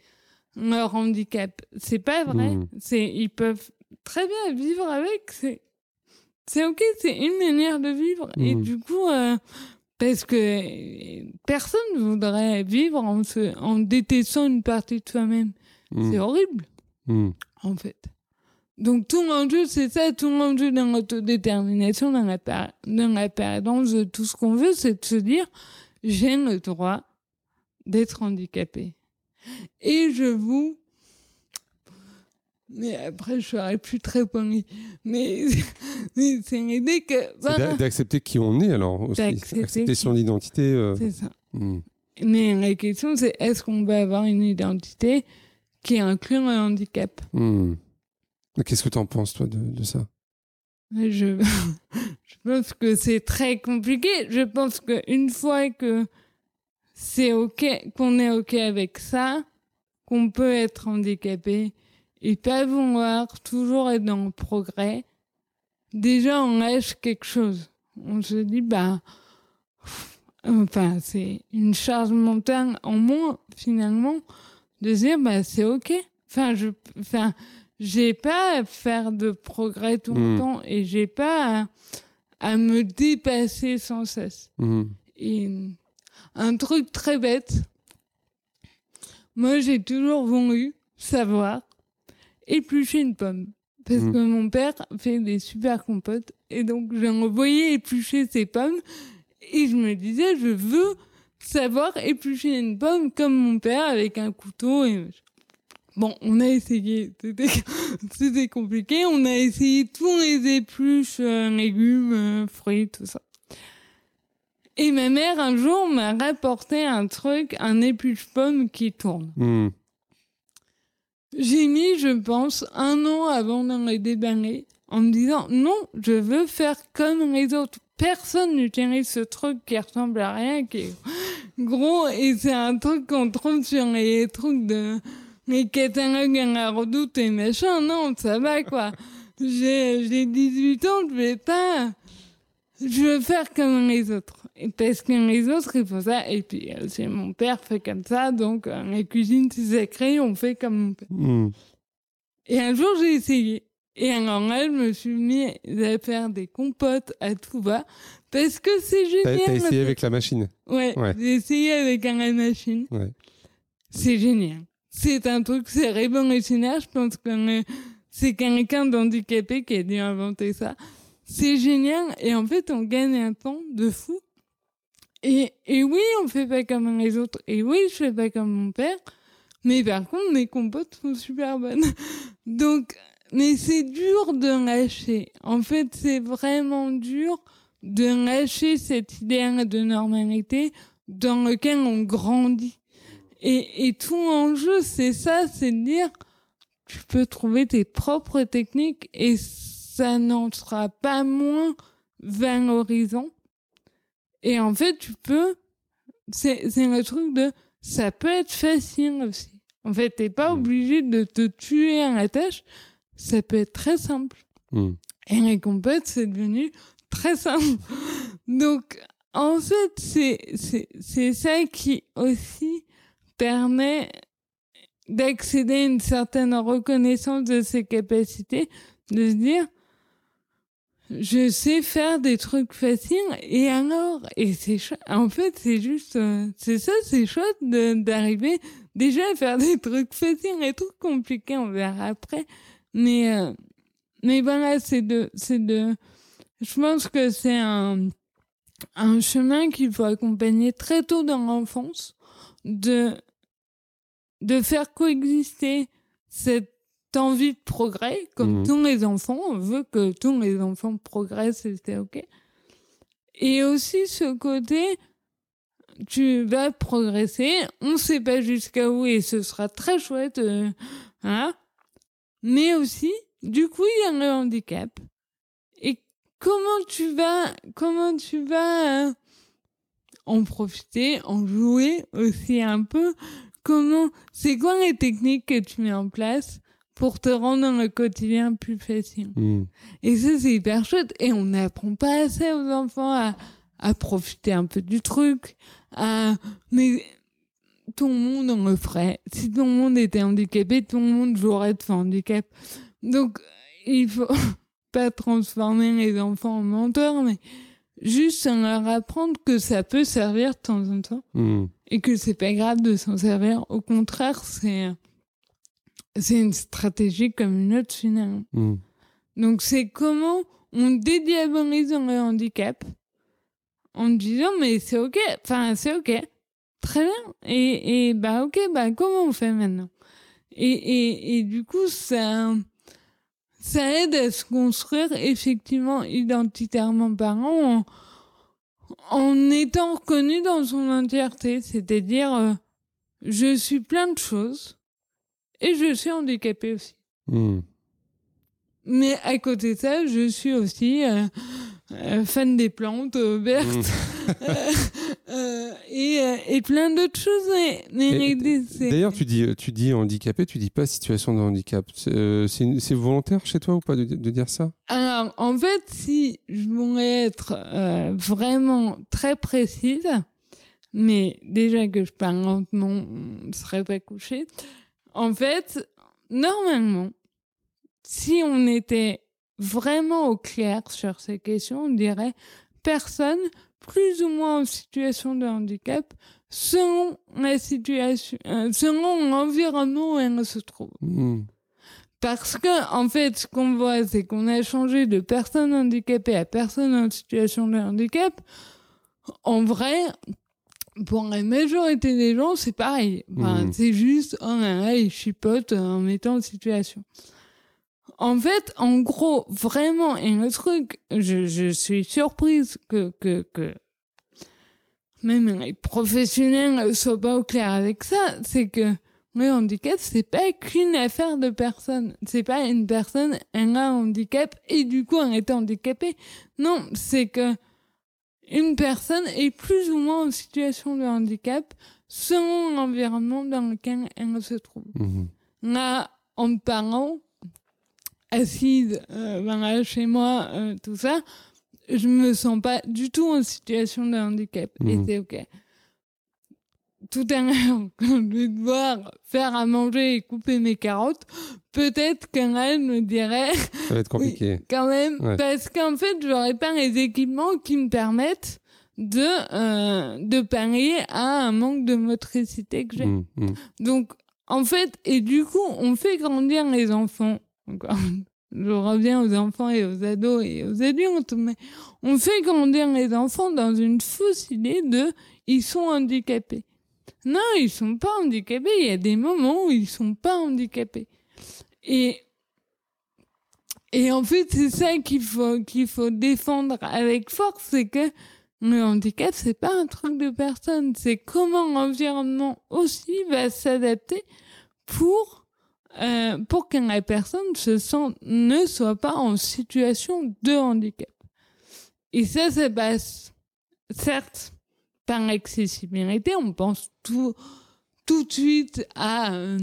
leur handicap. C'est pas vrai. Mmh. C'est, ils peuvent très bien vivre avec. C'est, c'est ok. C'est une manière de vivre. Et Mmh. du coup, euh, parce que personne voudrait vivre en se, en détestant une partie de soi-même. Mm. C'est horrible, en fait. Donc tout l'enjeu, c'est ça, tout l'enjeu dans l'autodétermination, dans la, par- dans la pardance, de tout ce qu'on veut, c'est de se dire, j'ai le droit d'être handicapé. Et je vous... Mais après, je serais plus très polie. Mais, mais c'est l'idée que... Voilà, D'accepter qui on est alors aussi. Accepter qui- son identité. euh, c'est ça. mm. Mais la question, c'est est-ce qu'on va avoir une identité qui inclut un handicap? Mm. Mais Qu'est-ce que tu en penses, toi, de, de ça? Je, je pense que c'est très compliqué. Je pense qu'une fois que c'est OK, qu'on est OK avec ça, qu'on peut être handicapé et pas vouloir toujours être dans le progrès, déjà on lâche quelque chose. On se dit, bah, enfin, c'est une charge mentale en moins, finalement, de dire, bah, c'est OK. Enfin, je, enfin, j'ai pas à faire de progrès tout le Mm. temps et j'ai pas à, à me dépasser sans cesse. Mm. Et un truc très bête, moi j'ai toujours voulu savoir éplucher une pomme. Parce Mm. que mon père fait des super compotes et donc le voyais éplucher ses pommes et je me disais je veux savoir éplucher une pomme comme mon père avec un couteau et. Bon, on a essayé, c'était c'était compliqué, on a essayé tous les épluches, euh, légumes, euh, fruits, tout ça. Et ma mère, un jour, m'a rapporté un truc, un épluche-pomme qui tourne. Mm. J'ai mis, je pense, un an avant d'en les déballer en me disant non, je veux faire comme les autres. Personne n'utilise ce truc qui ressemble à rien, qui est gros, et c'est un truc qu'on trouve sur les trucs de les catalogues à la redoute et machin. Non, ça va quoi. J'ai j'ai 18 ans, je vais pas. Je veux faire comme les autres. Parce les autres, ils font ça. Et puis, euh, c'est mon père fait comme ça. Donc, euh, la cuisine, c'est sacré. On fait comme mon père. Mm. Et un jour, j'ai essayé. Et alors là, je me suis mis à faire des compotes à tout va. Parce que c'est génial. t'as essayé avec la machine. Ouais, Ouais. j'ai essayé avec un la machine. Ouais. C'est génial. C'est un truc, c'est révolutionnaire. Je pense que le- c'est quelqu'un d'handicapé qui a dû inventer ça. C'est génial. Et en fait, on gagne un temps de fou. Et, oui, on fait pas comme les autres. Et oui, je fais pas comme mon père. Mais par contre, mes compotes sont super bonnes. Donc, mais c'est dur de lâcher. En fait, c'est vraiment dur de lâcher cette idéal de normalité dans lequel on grandit. Et, et tout l'enjeu, c'est ça, c'est de dire, tu peux trouver tes propres techniques et ça n'en sera pas moins valorisant. Et en fait, tu peux, c'est, c'est le truc de, ça peut être facile aussi. En fait, t'es pas Mm. obligé de te tuer à la tâche. Ça peut être très simple. Mm. Et les compotes, c'est devenu très simple. Donc, en fait, c'est, c'est, c'est ça qui aussi permet d'accéder à une certaine reconnaissance de ses capacités, de se dire, je sais faire des trucs faciles et alors et c'est en fait c'est juste euh, c'est ça c'est chouette d'arriver déjà à faire des trucs faciles et trucs compliqués on verra après. Mais euh, mais voilà c'est de c'est de je pense que c'est un un chemin qu'il faut accompagner très tôt dans l'enfance de de faire coexister cette envie de progrès, comme Mhm. tous les enfants, on veut que tous les enfants progressent et c'est ok. Et aussi ce côté, tu vas progresser, on sait pas jusqu'à où et ce sera très chouette, euh, hein. Mais aussi, du coup, il y a le handicap. Et comment tu vas, comment tu vas euh, en profiter, en jouer aussi un peu? Comment, c'est quoi les techniques que tu mets en place? Pour te rendre le quotidien plus facile. Hmm. Et ça, c'est hyper chouette. Et on n'apprend pas assez aux enfants à, à profiter un peu du truc, à, mais tout le monde en le ferait. Si tout le monde était handicapé, tout le monde jouerait de son handicap. Donc, il faut pas transformer les enfants en menteurs, mais juste leur apprendre que ça peut servir de temps en temps Hmm. et que c'est pas grave de s'en servir. Au contraire, c'est c'est une stratégie comme une autre finalement. Hmm. Donc c'est comment on dédiabolise le handicap en disant mais c'est ok, enfin c'est ok, très bien. Et, et bah ok, bah comment on fait maintenant? Et, et, et du coup ça ça aide à se construire effectivement identitairement parent en, en étant reconnu dans son entièreté, c'est-à-dire euh, je suis plein de choses et je suis handicapé aussi. Hmm. Mais à côté de ça, je suis aussi euh, euh, fan des plantes vertes Hmm. euh, et, euh, et plein d'autres choses. Mais, mais D'ailleurs, tu dis, tu dis handicapé, tu dis pas situation de handicap. C'est volontaire chez toi ou pas de, de dire ça? Alors, en fait, si je voulais être vraiment très précise, mais déjà que je parle lentement, on ne serait pas couché. En fait, normalement, si on était vraiment au clair sur ces questions, on dirait personne plus ou moins en situation de handicap selon la situation, euh, selon l'environnement où elle se trouve. Hmm. Parce que, en fait, ce qu'on voit, c'est qu'on a changé de personne handicapée à personne en situation de handicap. En vrai, pour la majorité des gens, c'est pareil. Enfin, Mhm. C'est juste, oh là là, ils chipotent en mettant en situation. En fait, en gros, vraiment, et le truc, je, je suis surprise que, que, que même les professionnels soient pas au clair avec ça, c'est que le handicap, c'est pas qu'une affaire de personne. C'est pas une personne, elle a un handicap et du coup elle est handicapée. Non, c'est que une personne est plus ou moins en situation de handicap selon l'environnement dans lequel elle se trouve. Mhm. Là, en me parlant, assise euh, chez moi, euh, tout ça, je me sens pas du tout en situation de handicap. Et Mhm. c'est OK. Tout à l'heure, quand je vais devoir faire à manger et couper mes carottes, peut-être qu'un là, me dirait Ça va être compliqué. quand même, Ouais. parce qu'en fait, j'aurais pas les équipements qui me permettent de, euh, de pallier à un manque de motricité que j'ai. Hmm, hmm. Donc, en fait, et du coup, on fait grandir les enfants. Encore, je reviens aux enfants et aux ados et aux adultes, mais on fait grandir les enfants dans une fausse idée de ils sont handicapés. Non, ils sont pas handicapés. Il y a des moments où ils sont pas handicapés. Et et en fait, c'est ça qu'il faut qu'il faut défendre avec force, c'est que le handicap, c'est pas un truc de personne. C'est comment l'environnement aussi va s'adapter pour euh, pour que la personne ne soit pas en situation de handicap. Et ça, ça passe certes par l'accessibilité. On pense tout tout de suite à euh,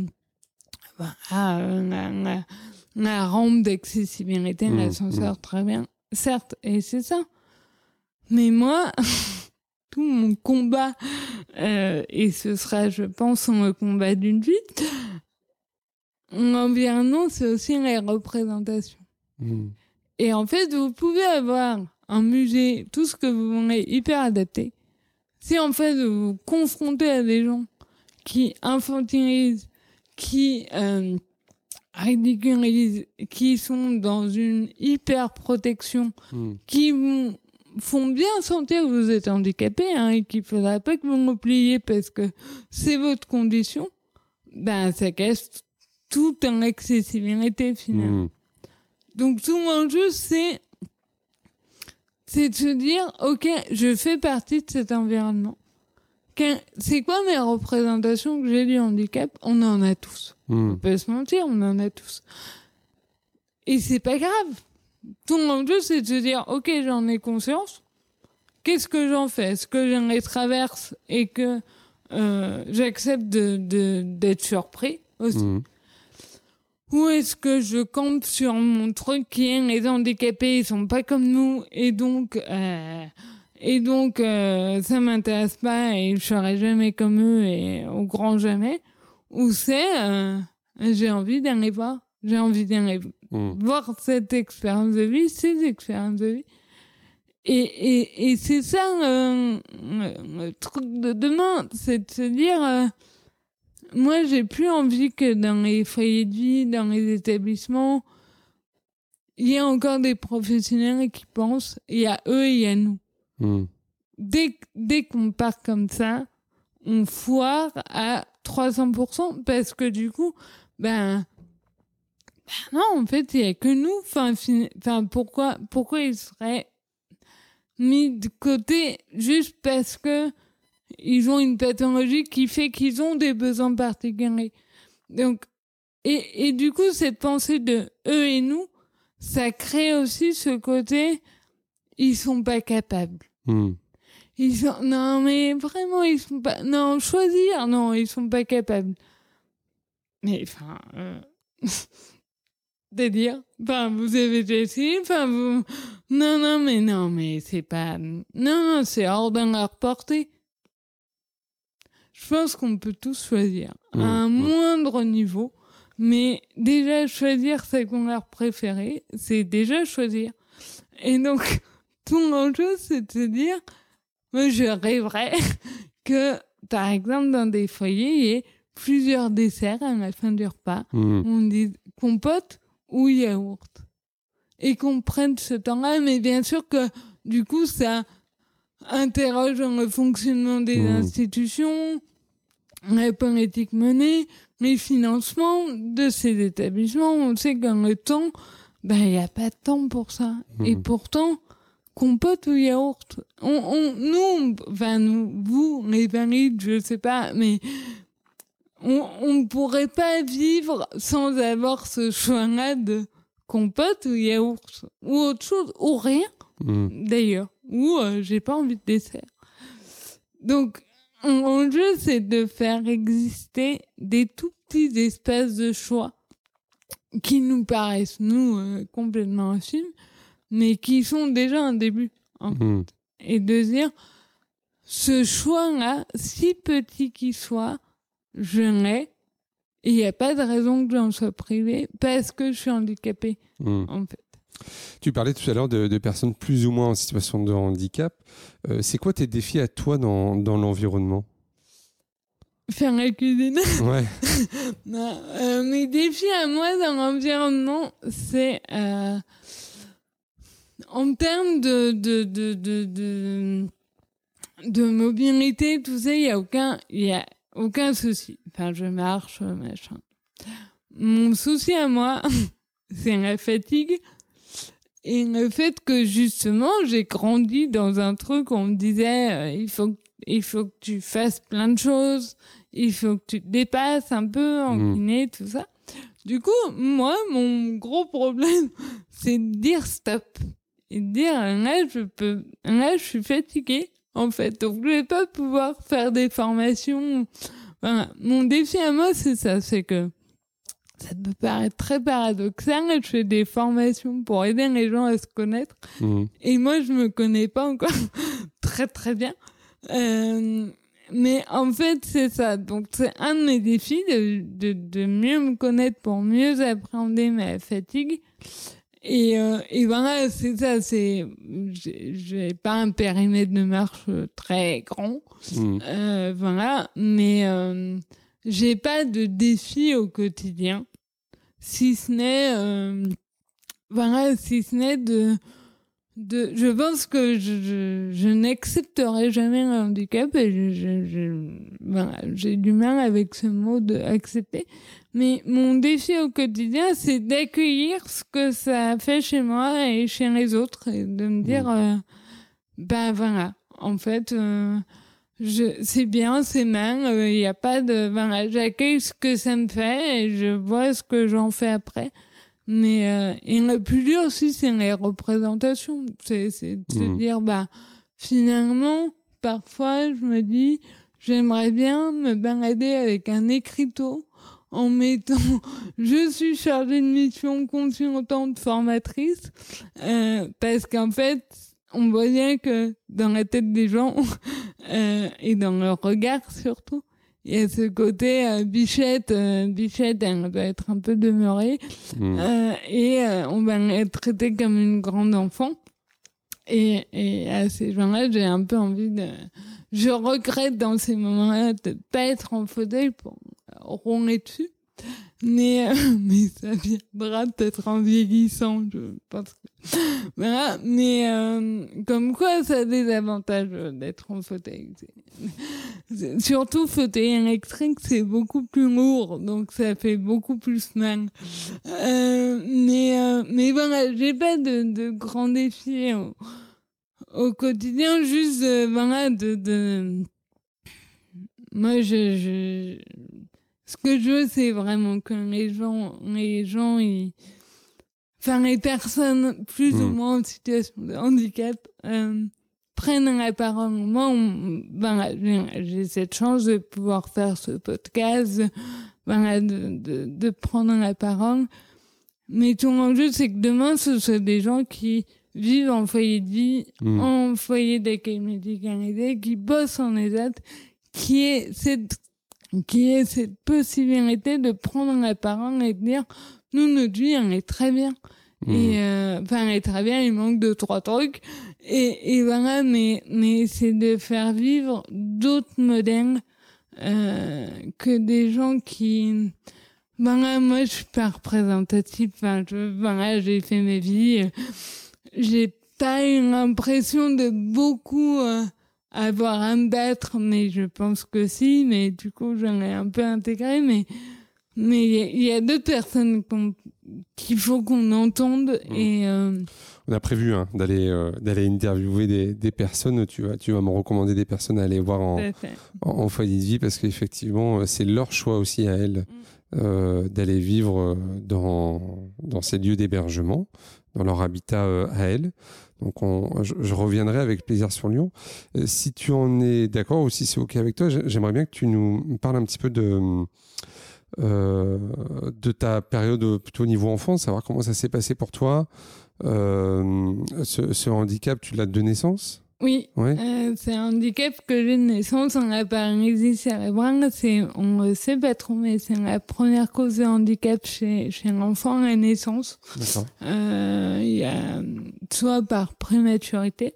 à euh, la, la- la rampe d'accessibilité, Mmh, l'ascenseur, très bien. Certes, et c'est ça. Mais moi, tout mon combat, euh, et ce sera, je pense, le combat d'une vie, l'environnement, c'est aussi les représentations. Hmm. Et en fait, vous pouvez avoir un musée, tout ce que vous voulez, hyper adapté. Si en fait vous vous confrontez à des gens qui infantilisent, qui euh, ridiculisent, qui sont dans une hyper protection, Hmm. qui vous font bien sentir que vous êtes handicapé hein, et qu'il faudra pas que vous vous pliez parce que c'est votre condition, ben ça casse tout en accessibilité finalement. Hmm. Donc tout l'enjeu c'est c'est de se dire ok je fais partie de cet environnement. C'est quoi mes représentations que j'ai du handicap? On en a tous. Hmm. On peut se mentir, on en a tous. Et c'est pas grave. Tout l'enjeu c'est de se dire ok j'en ai conscience. qu'est-ce que j'en fais? Est-ce que je les traverse et que euh, j'accepte de, de, d'être surpris aussi? Mhm. Ou est-ce que je campe sur mon truc qui est les handicapés, ils sont pas comme nous et donc euh, et donc euh, ça m'intéresse pas et je serai jamais comme eux et au grand jamais Ou c'est euh, j'ai envie d'aller voir, j'ai envie d'aller Mhm. voir cette expérience de vie, ces expériences de vie. Et, et, et c'est ça euh, le, truc de demain, c'est de se dire, euh, moi j'ai plus envie que dans les foyers de vie, dans les établissements, il y a encore des professionnels qui pensent, il y a eux et il y a nous. Mhm. Dès, dès qu'on part comme ça, on foire à 300% parce que du coup, ben, ben non, en fait, il n'y a que nous. Enfin, fin- enfin, pourquoi, pourquoi ils seraient mis de côté juste parce que ils ont une pathologie qui fait qu'ils ont des besoins particuliers. Donc, et, et du coup, cette pensée de eux et nous, ça crée aussi ce côté, ils sont pas capables. Mhm. Ils sont, non, mais vraiment, ils sont pas, non, choisir, non, ils sont pas capables. Mais, enfin, euh, c'est-à-dire, enfin, vous avez déjà essayé, enfin, vous, non, non, mais non, mais c'est pas, non, non, c'est hors de leur portée. Je pense qu'on peut tous choisir à un Mmh, mmh. moindre niveau, mais déjà choisir sa couleur préférée, c'est déjà choisir. Et donc, tout l'enjeu, c'est de se dire, moi, je rêverais que, par exemple, dans des foyers, il y ait plusieurs desserts à la fin du repas. Mhm. On dit compote ou yaourt. Et qu'on prenne ce temps-là, mais bien sûr que, du coup, ça interroge le fonctionnement des Mmh. institutions, la politique menée, les financements de ces établissements. On sait qu'en le temps, ben, il n'y a pas de temps pour ça. Et Mhm. pourtant, compote ou yaourt, on, on, nous, on- enfin, nous, vous, les valides, je sais pas, mais on, ne pourrait pas vivre sans avoir ce choix-là de compote ou yaourt, ou autre chose, ou rien Mhm. d'ailleurs, ou euh, j'ai pas envie de dessert. Donc, mon jeu, c'est de faire exister des tout petits espaces de choix qui nous paraissent, nous, euh, complètement infimes, mais qui sont déjà un début. Mhm. Et de dire, ce choix-là, si petit qu'il soit, je l'ai, et il n'y a pas de raison que j'en sois privé parce que je suis handicapée, Mhm. en fait. Tu parlais tout à l'heure de, de personnes plus ou moins en situation de handicap. Euh, c'est quoi tes défis à toi dans, dans l'environnement? Faire la cuisine. Ouais. Non, euh, mes défis à moi dans l'environnement, c'est euh, en termes de de, de, de, de, mobilité, tout ça, il n'y a aucun, il y a aucun souci. Enfin, je marche, machin. Mon souci à moi, c'est la fatigue et le fait que justement, j'ai grandi dans un truc où on me disait, euh, il faut, que- il faut que tu fasses plein de choses, il faut que tu te dépasses un peu en Mm. kiné, tout ça. Du coup, moi, mon gros problème, c'est de dire stop. Et de dire, là, je peux, là, je suis fatiguée, en fait. Donc, je vais pas pouvoir faire des formations. Voilà. Mon défi à moi, c'est ça, c'est que ça peut paraître très paradoxal. Je fais des formations pour aider les gens à se connaître. Mhm. Et moi, je me connais pas encore très très bien. Euh, mais en fait, c'est ça. Donc, c'est un de mes défis de, de, de mieux me connaître pour mieux appréhender ma fatigue. Et, euh, et voilà, c'est ça. C'est, j'ai pas un périmètre de marche très grand. Mhm. Euh, voilà, mais euh, j'ai pas de défi au quotidien, si ce n'est, euh, voilà, si ce n'est de, de, je pense que je, je, je n'accepterai jamais le handicap et je, j'ai du mal avec ce mot de accepter. Mais mon défi au quotidien, c'est d'accueillir ce que ça fait chez moi et chez les autres et de me dire, euh, ben voilà, en fait, euh, c'est bien, c'est mal, il n'y a pas de, voilà, j'accueille ce que ça me fait et je vois ce que j'en fais après. Mais, euh, et le plus dur aussi, c'est les représentations. C'est, c'est de se Mhm. dire, bah, finalement, parfois, je me dis, j'aimerais bien me balader avec un écriteau en mettant je suis chargée de mission consultante formatrice euh, parce qu'en fait on voit bien que dans la tête des gens euh, et dans leur regard surtout il y a ce côté euh, bichette euh, bichette elle doit être un peu demeurée Mm. euh, et euh, on va être traité comme une grande enfant et, et à ces gens-là j'ai un peu envie de je regrette dans ces moments-là de pas être en fauteuil pour ronler dessus. Mais, euh, mais ça viendra peut-être en vieillissant, je pense. Voilà. Mais euh, comme quoi, ça a des avantages euh, d'être en fauteuil. Surtout fauteuil électrique, c'est beaucoup plus lourd, donc ça fait beaucoup plus mal. Euh, mais, euh, mais voilà, j'ai pas de, de grands défis au, au quotidien, juste euh, voilà, de, de... Moi, je, je... Ce que je veux, c'est vraiment que les gens, les gens, ils... Enfin, les personnes plus ou Mm. moins en situation de handicap euh, prennent la parole. Moi, on- voilà, j'ai- cette chance de pouvoir faire ce podcast, de, de, de prendre la parole. Mais tout l'enjeu, c'est que demain, ce soit des gens qui vivent en foyer de vie, Mm. en foyer d'accueil médicalisé, qui bossent en ESAT, qui est cette, qui est cette possibilité de prendre la parole et de dire, nous, notre vie, elle est très bien. Mm. Et, euh, enfin, elle est très bien, il manque deux, trois trucs. Et, et voilà, mais, mais c'est de faire vivre d'autres modèles, euh, que des gens qui, voilà, moi, je suis pas représentative. Enfin, je, voilà, j'ai fait ma vie. euh, J'ai pas eu l'impression de beaucoup euh, avoir me battre, mais je pense que si. Mais du coup, j'en ai un peu intégré. Mais mais il y a- a d'autres personnes qu'il faut qu'on entende. Mm. Et euh, On a prévu hein, d'aller euh, d'aller interviewer des, des personnes. Tu vas, tu vas me recommander des personnes à aller voir en, en, en foyer de vie parce qu'effectivement, euh, c'est leur choix aussi à elles euh, d'aller vivre dans, dans ces lieux d'hébergement, dans leur habitat à elles. Donc, on, je, reviendrai avec plaisir sur Lyon. Euh, si tu en es d'accord ou si c'est OK avec toi, j'ai- j'aimerais bien que tu nous parles un petit peu de, euh, de ta période plutôt au niveau enfance, savoir comment ça s'est passé pour toi. Euh, ce, ce handicap, tu l'as de naissance? Oui, Ouais. euh, c'est un handicap que j'ai de naissance en la paralysie cérébrale. C'est, on ne sait pas trop, mais c'est la première cause de handicap chez, chez l'enfant à la naissance. D'accord. Euh, il y a soit par prématurité,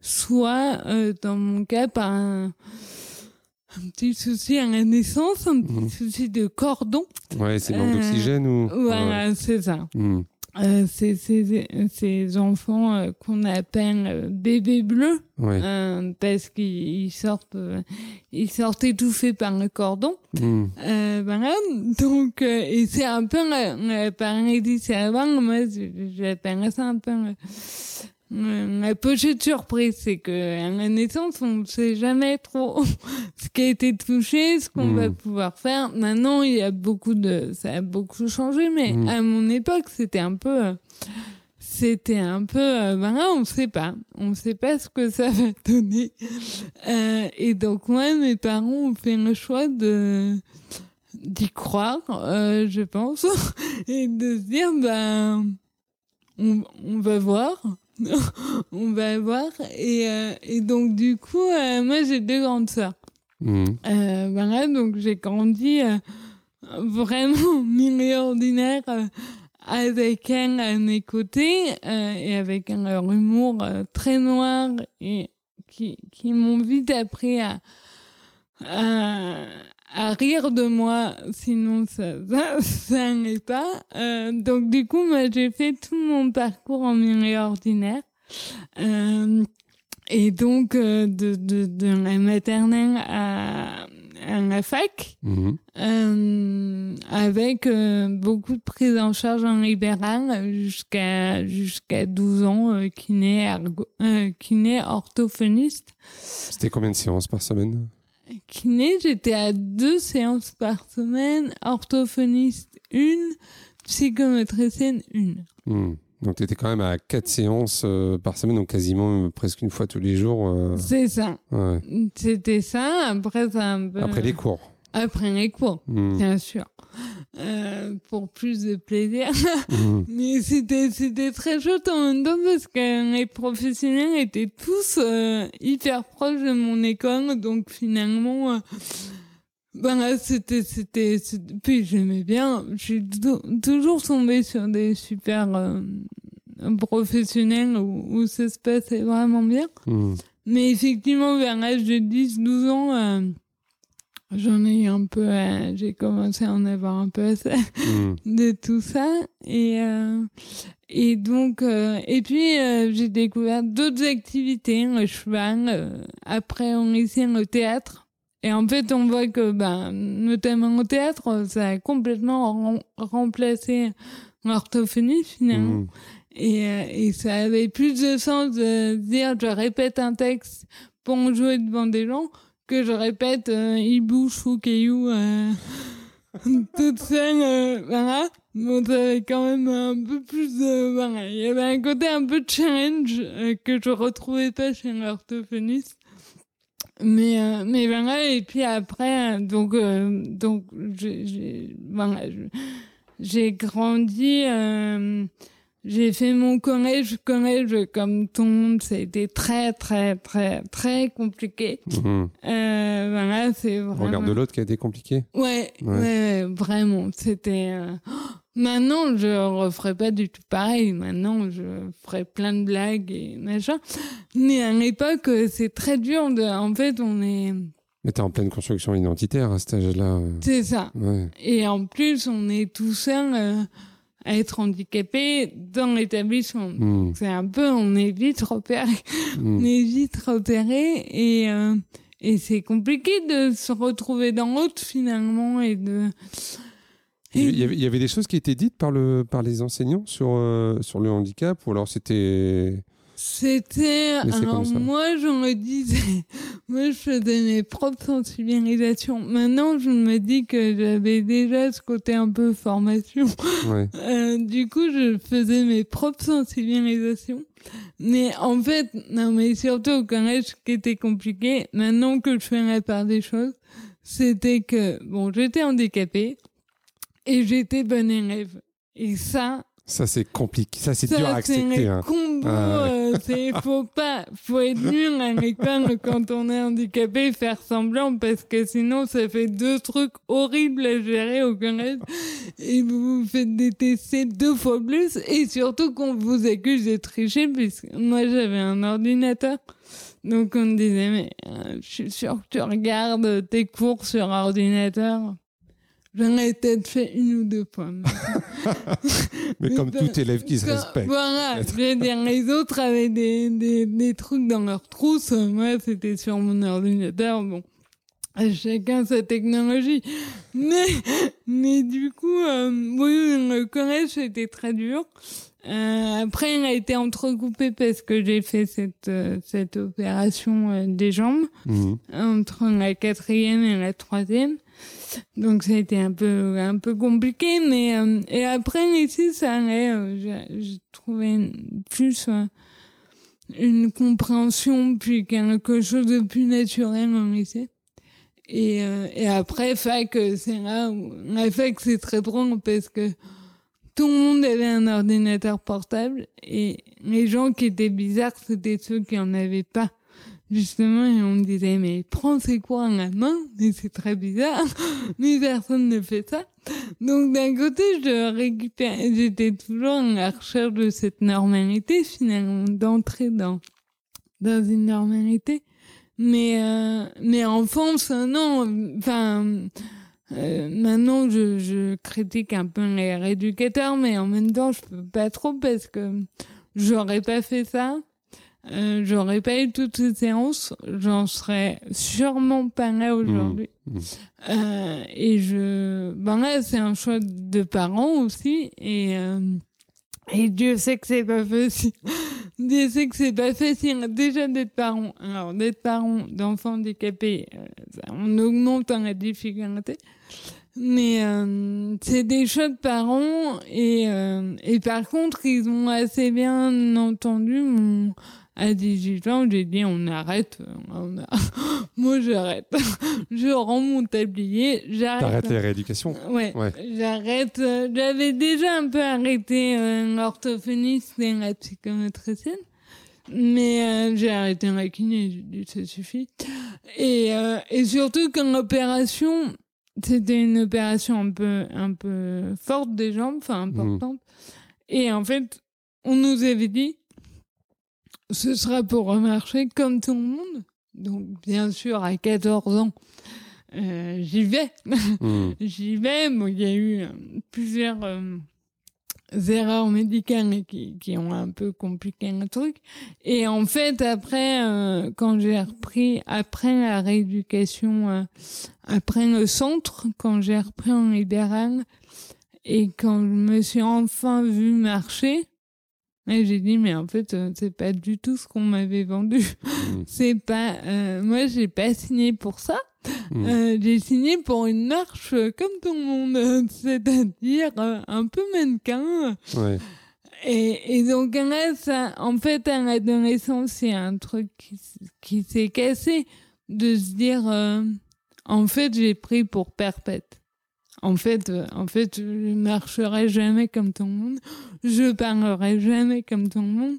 soit, euh, dans mon cas, par un, un petit souci à la naissance, un petit Mhm. souci de cordon. Ouais, c'est manque Euh, d'oxygène ou Voilà, c'est ça. Ouais. Euh, c'est ces, ces enfants euh, qu'on appelle euh, bébés bleus Ouais. euh, parce qu'ils ils sortent euh, ils sortent étouffés par le cordon. Euh, voilà. Donc euh, et c'est un peu la, la paralysie cérébrale moi j'appelle ça un peu la pochette surprise c'est que à la naissance on ne sait jamais trop ce qui a été touché ce qu'on Mm. va pouvoir faire maintenant il y a beaucoup de ça a beaucoup changé mais Mm. à mon époque c'était un peu c'était un peu euh, voilà on sait pas on sait pas ce que ça va donner Euh, et donc moi mes parents ont fait le choix de d'y croire euh, je pense et de se dire ben on, on va voir on va voir et, euh, et donc du coup euh, moi j'ai deux grandes sœurs Hmm. euh, voilà, donc j'ai grandi euh, vraiment milieu ordinaire avec elles à mes côtés et avec leur humour très noir et qui, qui m'ont vite appris à, à, à rire de moi, sinon ça, ça, ça n'est pas. Euh, donc du coup, moi j'ai fait tout mon parcours en milieu ordinaire. Euh, et donc, euh, de, de, de la maternelle à, à la fac, Mhm. avec beaucoup de prise en charge en libéral jusqu'à jusqu'à 12 ans, kiné, ergo- kiné orthophoniste. C'était combien de séances par semaine? Kiné, j'étais à deux séances par semaine, orthophoniste une, psychomotricienne une. Hmm. Donc tu étais quand même à quatre séances euh, par semaine, donc quasiment euh, presque une fois tous les jours. euh, C'est ça. ouais. C'était ça. Après, ça un peu... Après les cours. Après les cours, Mm. bien sûr. Euh, pour plus de plaisir. Mm. Mais c'était, c'était très chouette en même temps parce que les professionnels étaient tous euh, hyper proches de mon école. Donc finalement, euh, ben là, c'était, c'était, c'était- puis j'aimais bien. Tou- toujours tombée sur des super euh, professionnels où, où ça se passait vraiment bien. Mm. Mais effectivement, vers l'âge de 10-12 ans, euh, j'en ai eu un peu, euh, j'ai commencé à en avoir un peu assez Mm. de tout ça. Et, euh, et donc, euh, et puis, euh, j'ai découvert d'autres activités, le cheval, euh, après on lycée, le théâtre. Et en fait, on voit que, ben, notamment au théâtre, ça a complètement rem- remplacé l'orthophonie finalement. Mm. Et, euh, et ça avait plus de sens de dire je répète un texte pour jouer devant des gens que je répète euh, chou, caillou euh, toute seule. euh, voilà. Bon, ça avait quand même un peu plus. Voilà. Il y avait un côté un peu challenge euh, que je retrouvais pas chez l'orthophoniste. Mais, euh, mais voilà, et puis après, euh, donc, euh, donc j'ai, voilà, grandi, euh, j'ai fait mon collège, collège comme tout le monde, ça a été très, très, très, très compliqué. Mm. Euh, voilà, c'est vraiment... Regard de l'autre qui a été compliqué? Ouais, Ouais. vraiment. C'était. euh, Maintenant, je referais pas du tout pareil. Maintenant, je ferais plein de blagues et machin. Mais à l'époque, c'est très dur. De... En fait, on est. Mais t'es en pleine construction identitaire à cet âge-là. C'est ça. Ouais. Et en plus, on est tout seul euh, à être handicapé dans l'établissement. Mm. C'est un peu, on est vite repéré. Mm. On est vite repéré et. euh, Et c'est compliqué de se retrouver dans l'autre finalement et de. Il y, avait, il y avait des choses qui étaient dites par, le, par les enseignants sur, euh, sur le handicap ou alors c'était. C'était. Alors, moi, je me disais. Moi, je faisais mes propres sensibilisations. Maintenant, je me dis que j'avais déjà ce côté un peu formation. Ouais. Euh, du coup, je faisais mes propres sensibilisations. Mais en fait, non, mais surtout au collège, ce qui était compliqué, maintenant que je fais la part des choses, c'était que, bon, j'étais handicapée et j'étais bonne élève. Et ça, Ça, c'est compliqué. Ça, c'est dur à accepter. C'est hein. combo. Ah euh, faut pas, faut être nul à l'école quand on est handicapé, faire semblant parce que sinon ça fait deux trucs horribles à gérer au collège et vous vous faites détester deux fois plus et surtout qu'on vous accuse de tricher puisque moi j'avais un ordinateur. Donc on me disait mais euh, je suis sûr que tu regardes tes cours sur ordinateur. J'en ai peut-être fait une ou deux fois. mais- Mais comme tout élève qui se respecte. Voilà, je veux dire, les autres avaient des, des, des trucs dans leur trousse. Moi, c'était sur mon ordinateur. Bon, chacun sa technologie. Mais, mais du coup, euh, oui, le collège, c'était très dur. Euh, après, il a été entrecoupé parce que j'ai fait cette, euh, cette opération euh, des jambes Mhm. entre la quatrième et la troisième. Donc ça a été un peu un peu compliqué, mais euh, et après ici ça allait. euh, j'ai- J'ai trouvé plus euh, une compréhension puis quelque chose de plus naturel en lycée. Et, euh, et après fac, c'est là où la fac c'est très drôle parce que tout le monde avait un ordinateur portable et les gens qui étaient bizarres c'était ceux qui en avaient pas. Justement, et on me disait, mais prends ces cours à la main, mais c'est très bizarre, mais personne ne fait ça. Donc d'un côté, je récupère, j'étais toujours à la recherche de cette normalité, finalement, d'entrer dans, dans une normalité. Mais, euh, mais enfance, euh, non, enfin, euh, maintenant, je, je critique un peu les rééducateurs, mais en même temps, je peux pas trop parce que j'aurais pas fait ça. Euh, j'aurais pas eu toutes ces séances, j'en serais sûrement pas là aujourd'hui. Mmh. Euh, et je, ben là, c'est un choix de parents aussi, et euh, et Dieu sait que c'est pas facile. Dieu sait que c'est pas facile déjà d'être parent. Alors d'être parent d'enfants handicapés, euh, on augmente la difficulté. Mais euh, c'est des chouettes parents et, euh, et par contre, ils ont assez bien entendu mon... À 18 ans, j'ai dit on arrête. On a... Moi, j'arrête. Je rends mon tablier. J'arrête. T'arrêtes les rééducations Ouais. Ouais. J'arrête. J'avais déjà un peu arrêté euh, l'orthophoniste et la psychomotricienne. Mais euh, j'ai arrêté la kiné, j'ai dit ça suffit. Et, euh, et surtout quand l'opération, c'était une opération un peu, un peu forte des jambes, enfin importante. Et en fait, on nous avait dit, ce sera pour remarcher comme tout le monde. Donc bien sûr, à 14 ans, euh, j'y vais. Hmm. J'y vais. Bon, il y a eu euh, plusieurs euh, erreurs médicales qui, qui ont un peu compliqué le truc. Et en fait, après, euh, quand j'ai repris, après la rééducation, après le centre, quand j'ai repris en libéral, et quand je me suis enfin vue marcher, là, j'ai dit, mais en fait, euh, c'est pas du tout ce qu'on m'avait vendu. Hmm. C'est pas, euh, moi, j'ai pas signé pour ça. Hmm. Euh, j'ai signé pour une marche euh, comme tout le monde, c'est-à-dire un peu mannequin. Ouais. Et, et donc là, ça, en fait, à l'adolescence, c'est un truc qui, qui s'est cassé de se dire, euh, en fait, j'ai pris pour perpète. En fait, euh, en fait, je marcherai jamais comme tout le monde, je parlerai jamais comme tout le monde.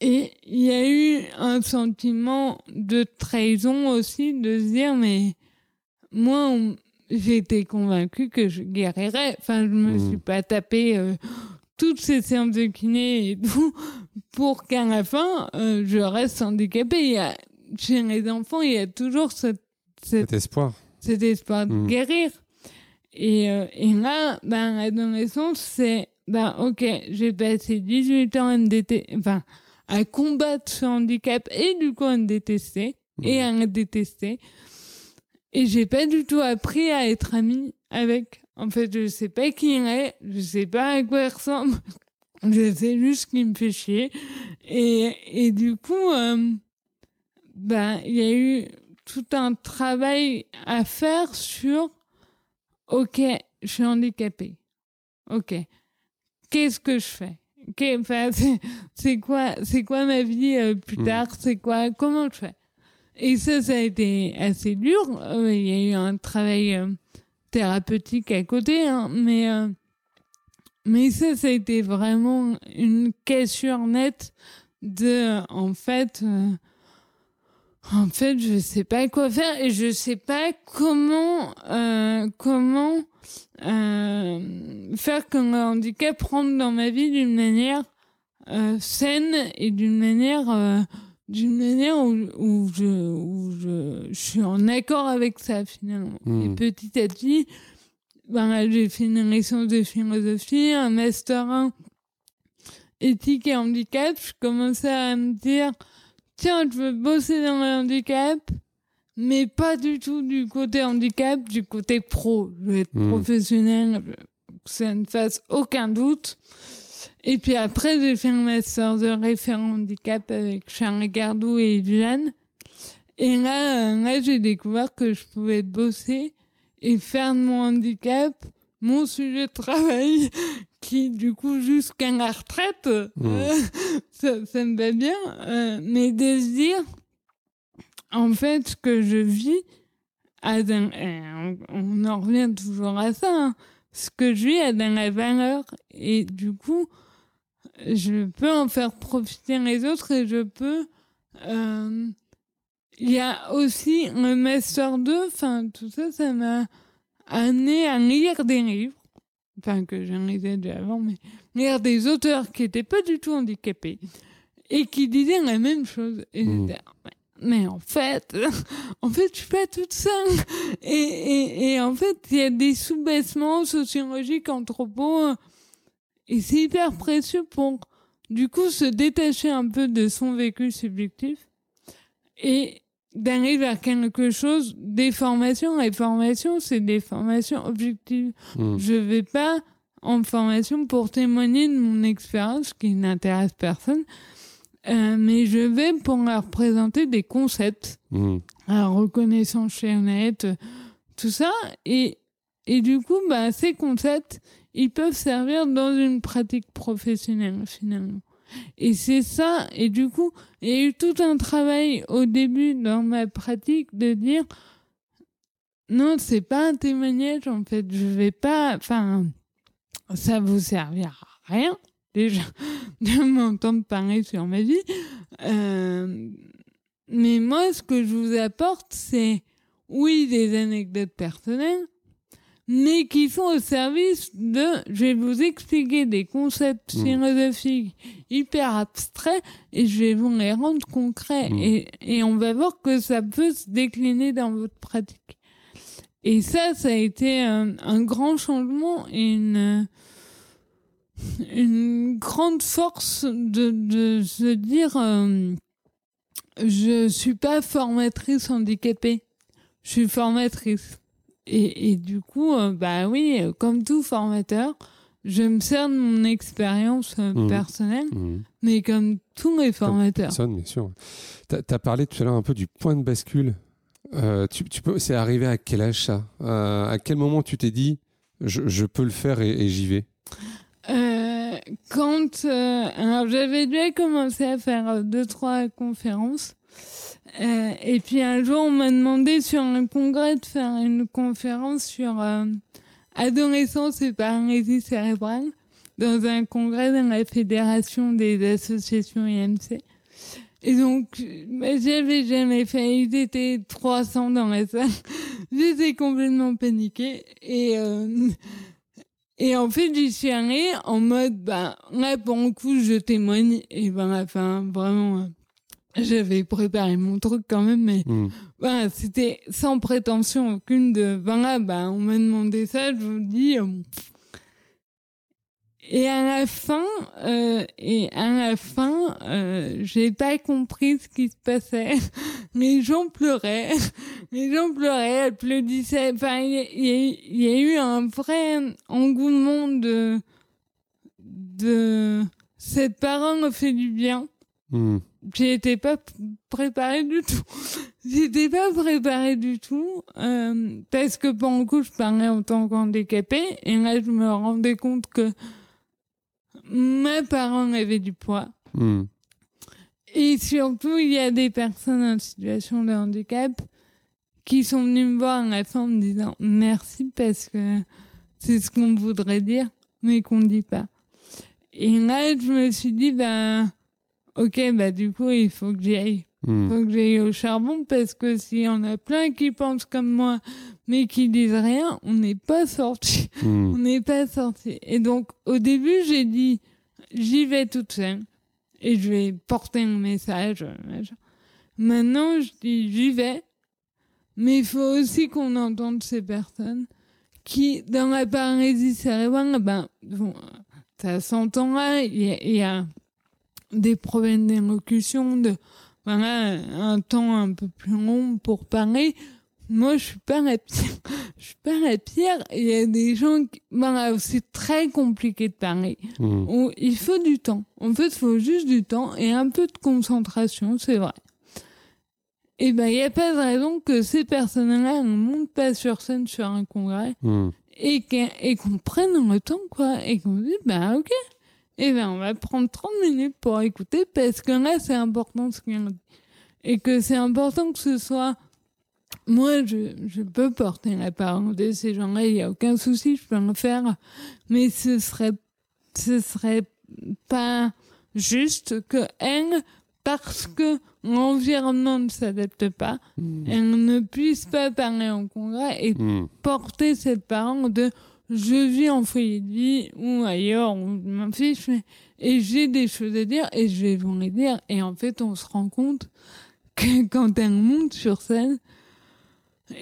Et il y a eu un sentiment de trahison aussi, de se dire, mais moi, j'étais convaincue que je guérirais. Enfin, je me suis pas tapé euh, toutes ces séances de kiné et tout pour qu'à la fin, euh, je reste handicapée. Il y a, chez les enfants, il y a toujours cette, cette Cet espoir. cet espoir de Mm. guérir. Et, euh, et là, ben, l'adolescence, c'est, ben, ok, j'ai passé 18 ans à me déte- enfin, à combattre ce handicap et du coup à me détester et à le détester. Et j'ai pas du tout appris à être amie avec. En fait, je sais pas qui il est, je sais pas à quoi il ressemble. Je sais juste qu'il me fait chier. Et, et du coup, euh, ben, il y a eu tout un travail à faire sur ok, je suis handicapée. Ok, qu'est-ce que je fais? Qu'est- enfin, c'est- C'est quoi, c'est quoi ma vie euh, plus Mm. tard? C'est quoi Comment je fais? Et ça, ça a été assez dur. Euh, Il y a eu un travail euh, thérapeutique à côté, hein, mais mais ça, ça a été vraiment une cassure nette de, en fait. En fait, je sais pas quoi faire et je sais pas comment euh, comment euh, faire que le handicap rentre dans ma vie d'une manière euh, saine et d'une manière euh, d'une manière où, où je où je, je suis en accord avec ça finalement. Mm. Et petit à petit, ben j'ai fait une licence de philosophie, un master 1 éthique et handicap. Je commençais à me dire tiens, je veux bosser dans le handicap, mais pas du tout du côté handicap, du côté pro. Je veux être Mm. professionnel, que ça ne fasse aucun doute. Et puis après, j'ai fait un master de référent handicap avec Charles Gardou et Jeanne. Et là, euh, là j'ai découvert que je pouvais bosser et faire de mon handicap mon sujet de travail qui, du coup, jusqu'à la retraite, euh, ça, ça me va bien. euh, mais de se dire, en fait, ce que je vis, a dans- euh, on, on en revient toujours à ça, hein, ce que je vis a dans la valeur. Et du coup, je peux en faire profiter les autres et je peux... euh, il y a aussi le Master 2, enfin, tout ça, ça m'a amené à lire des livres. Enfin, que j'en lisais déjà avant, mais lire des auteurs qui étaient pas du tout handicapés et qui disaient la même chose. Et Mm. j'étais, mais en fait, en fait, je suis pas toute seule. Et, et, et en fait, il y a des sous-baissements sociologiques, anthropos, et c'est hyper précieux pour, du coup, se détacher un peu de son vécu subjectif et d'aller vers quelque chose, des formations. Les formations, c'est des formations objectives. Mm. Je vais pas en formation pour témoigner de mon expérience qui n'intéresse personne, euh, mais je vais pour leur présenter des concepts, Mm. la reconnaissance chez Honnête, tout ça, et Et du coup, bah, ces concepts, ils peuvent servir dans une pratique professionnelle finalement. Et c'est ça, et du coup, il y a eu tout un travail au début dans ma pratique de dire non, c'est pas un témoignage en fait, je vais pas, enfin, ça vous servira à rien déjà de m'entendre parler sur ma vie. Euh, mais moi, ce que je vous apporte, c'est oui des anecdotes personnelles, mais qui sont au service de, je vais vous expliquer des concepts Mmh. philosophiques hyper abstraits et je vais vous les rendre concrets Mmh. et, et on va voir que ça peut se décliner dans votre pratique. Et ça, ça a été un, un grand changement et une, une grande force de, de se dire, euh, je suis pas formatrice handicapée, je suis formatrice. Et, et du coup, euh, bah oui, euh, comme tout formateur, je me sers de mon expérience euh, Mhm. personnelle, Mhm. mais comme tous les formateurs. Personne, bien sûr. Tu as, parlé tout à l'heure un peu du point de bascule. Euh, tu, tu peux, c'est arrivé à quel âge ça? À quel moment tu t'es dit je, je peux le faire et, et j'y vais? Quand alors j'avais déjà commencé à faire deux trois conférences euh, et puis un jour on m'a demandé sur un congrès de faire une conférence sur euh, adolescence et paralysie cérébrale dans un congrès dans la fédération des associations IMC. Et donc, bah, j'avais jamais fait, ils étaient 300 dans la salle. J'étais complètement paniquée. Et, euh, et en fait, j'y suis allée en mode, bah, là, pour le coup, je témoigne. Et ben, enfin, vraiment, j'avais préparé mon truc quand même, mais voilà, c'était sans prétention aucune de, voilà, bah, on m'a demandé ça, je vous dis. euh, et à la fin, euh, et à la fin, euh, j'ai pas compris ce qui se passait. Les gens pleuraient, les gens pleuraient, applaudissaient. Enfin, il y, a- y y eu un vrai engouement de de cette parole me fait du bien. Mhm. J'étais pas préparée du tout. J'étais pas préparée du tout euh, parce que pour le coup, je parlais en tant qu'handicapée et là, je me rendais compte que ma parole avait du poids. Mhm. Et surtout, il y a des personnes en situation de handicap qui sont venues me voir à la fin en me disant merci parce que c'est ce qu'on voudrait dire, mais qu'on ne dit pas. Et là, je me suis dit, ben, ok, bah, du coup, il faut que j'y aille. Il Mhm. faut que j'aille au charbon parce que s'il y en a plein qui pensent comme moi, mais qui disent rien, on n'est pas sorti. Mhm. On n'est pas sorti. Et donc, au début, j'ai dit, j'y vais toute seule. Et je vais porter un message. euh. Maintenant, je dis, j'y vais. Mais il faut aussi qu'on entende ces personnes qui, dans la paralysie cérébrale, ben, bon, ça s'entend là, il y, a- il y a des problèmes d'élocution, de, voilà, un temps un peu plus long pour parler. Moi, je suis pas la pire. Je suis pas la pire. Il y a des gens qui, voilà, c'est très compliqué de parler. On- il faut du temps. En fait, il faut juste du temps et un peu de concentration, c'est vrai. Et ben, il n'y a pas de raison que ces personnes-là ne montent pas sur scène sur un congrès et qu'on et qu'on prenne le temps, quoi. Et qu'on dise, bah, ok. Et ben, on va prendre 30 minutes pour écouter parce que là, c'est important ce qu'on dit. Et que c'est important que ce soit. Moi, je, je peux porter la parole de ces gens-là, il n'y a aucun souci, je peux le faire. Mais ce serait, ce serait pas juste que elle, parce que l'environnement ne s'adapte pas, Mhm. elle ne puisse pas parler en congrès et Mhm. porter cette parole de je vis en foyer de vie ou ailleurs, ou je m'en fiche, mais, et j'ai des choses à dire et je vais vous les dire. Et en fait, on se rend compte que quand elle monte sur scène,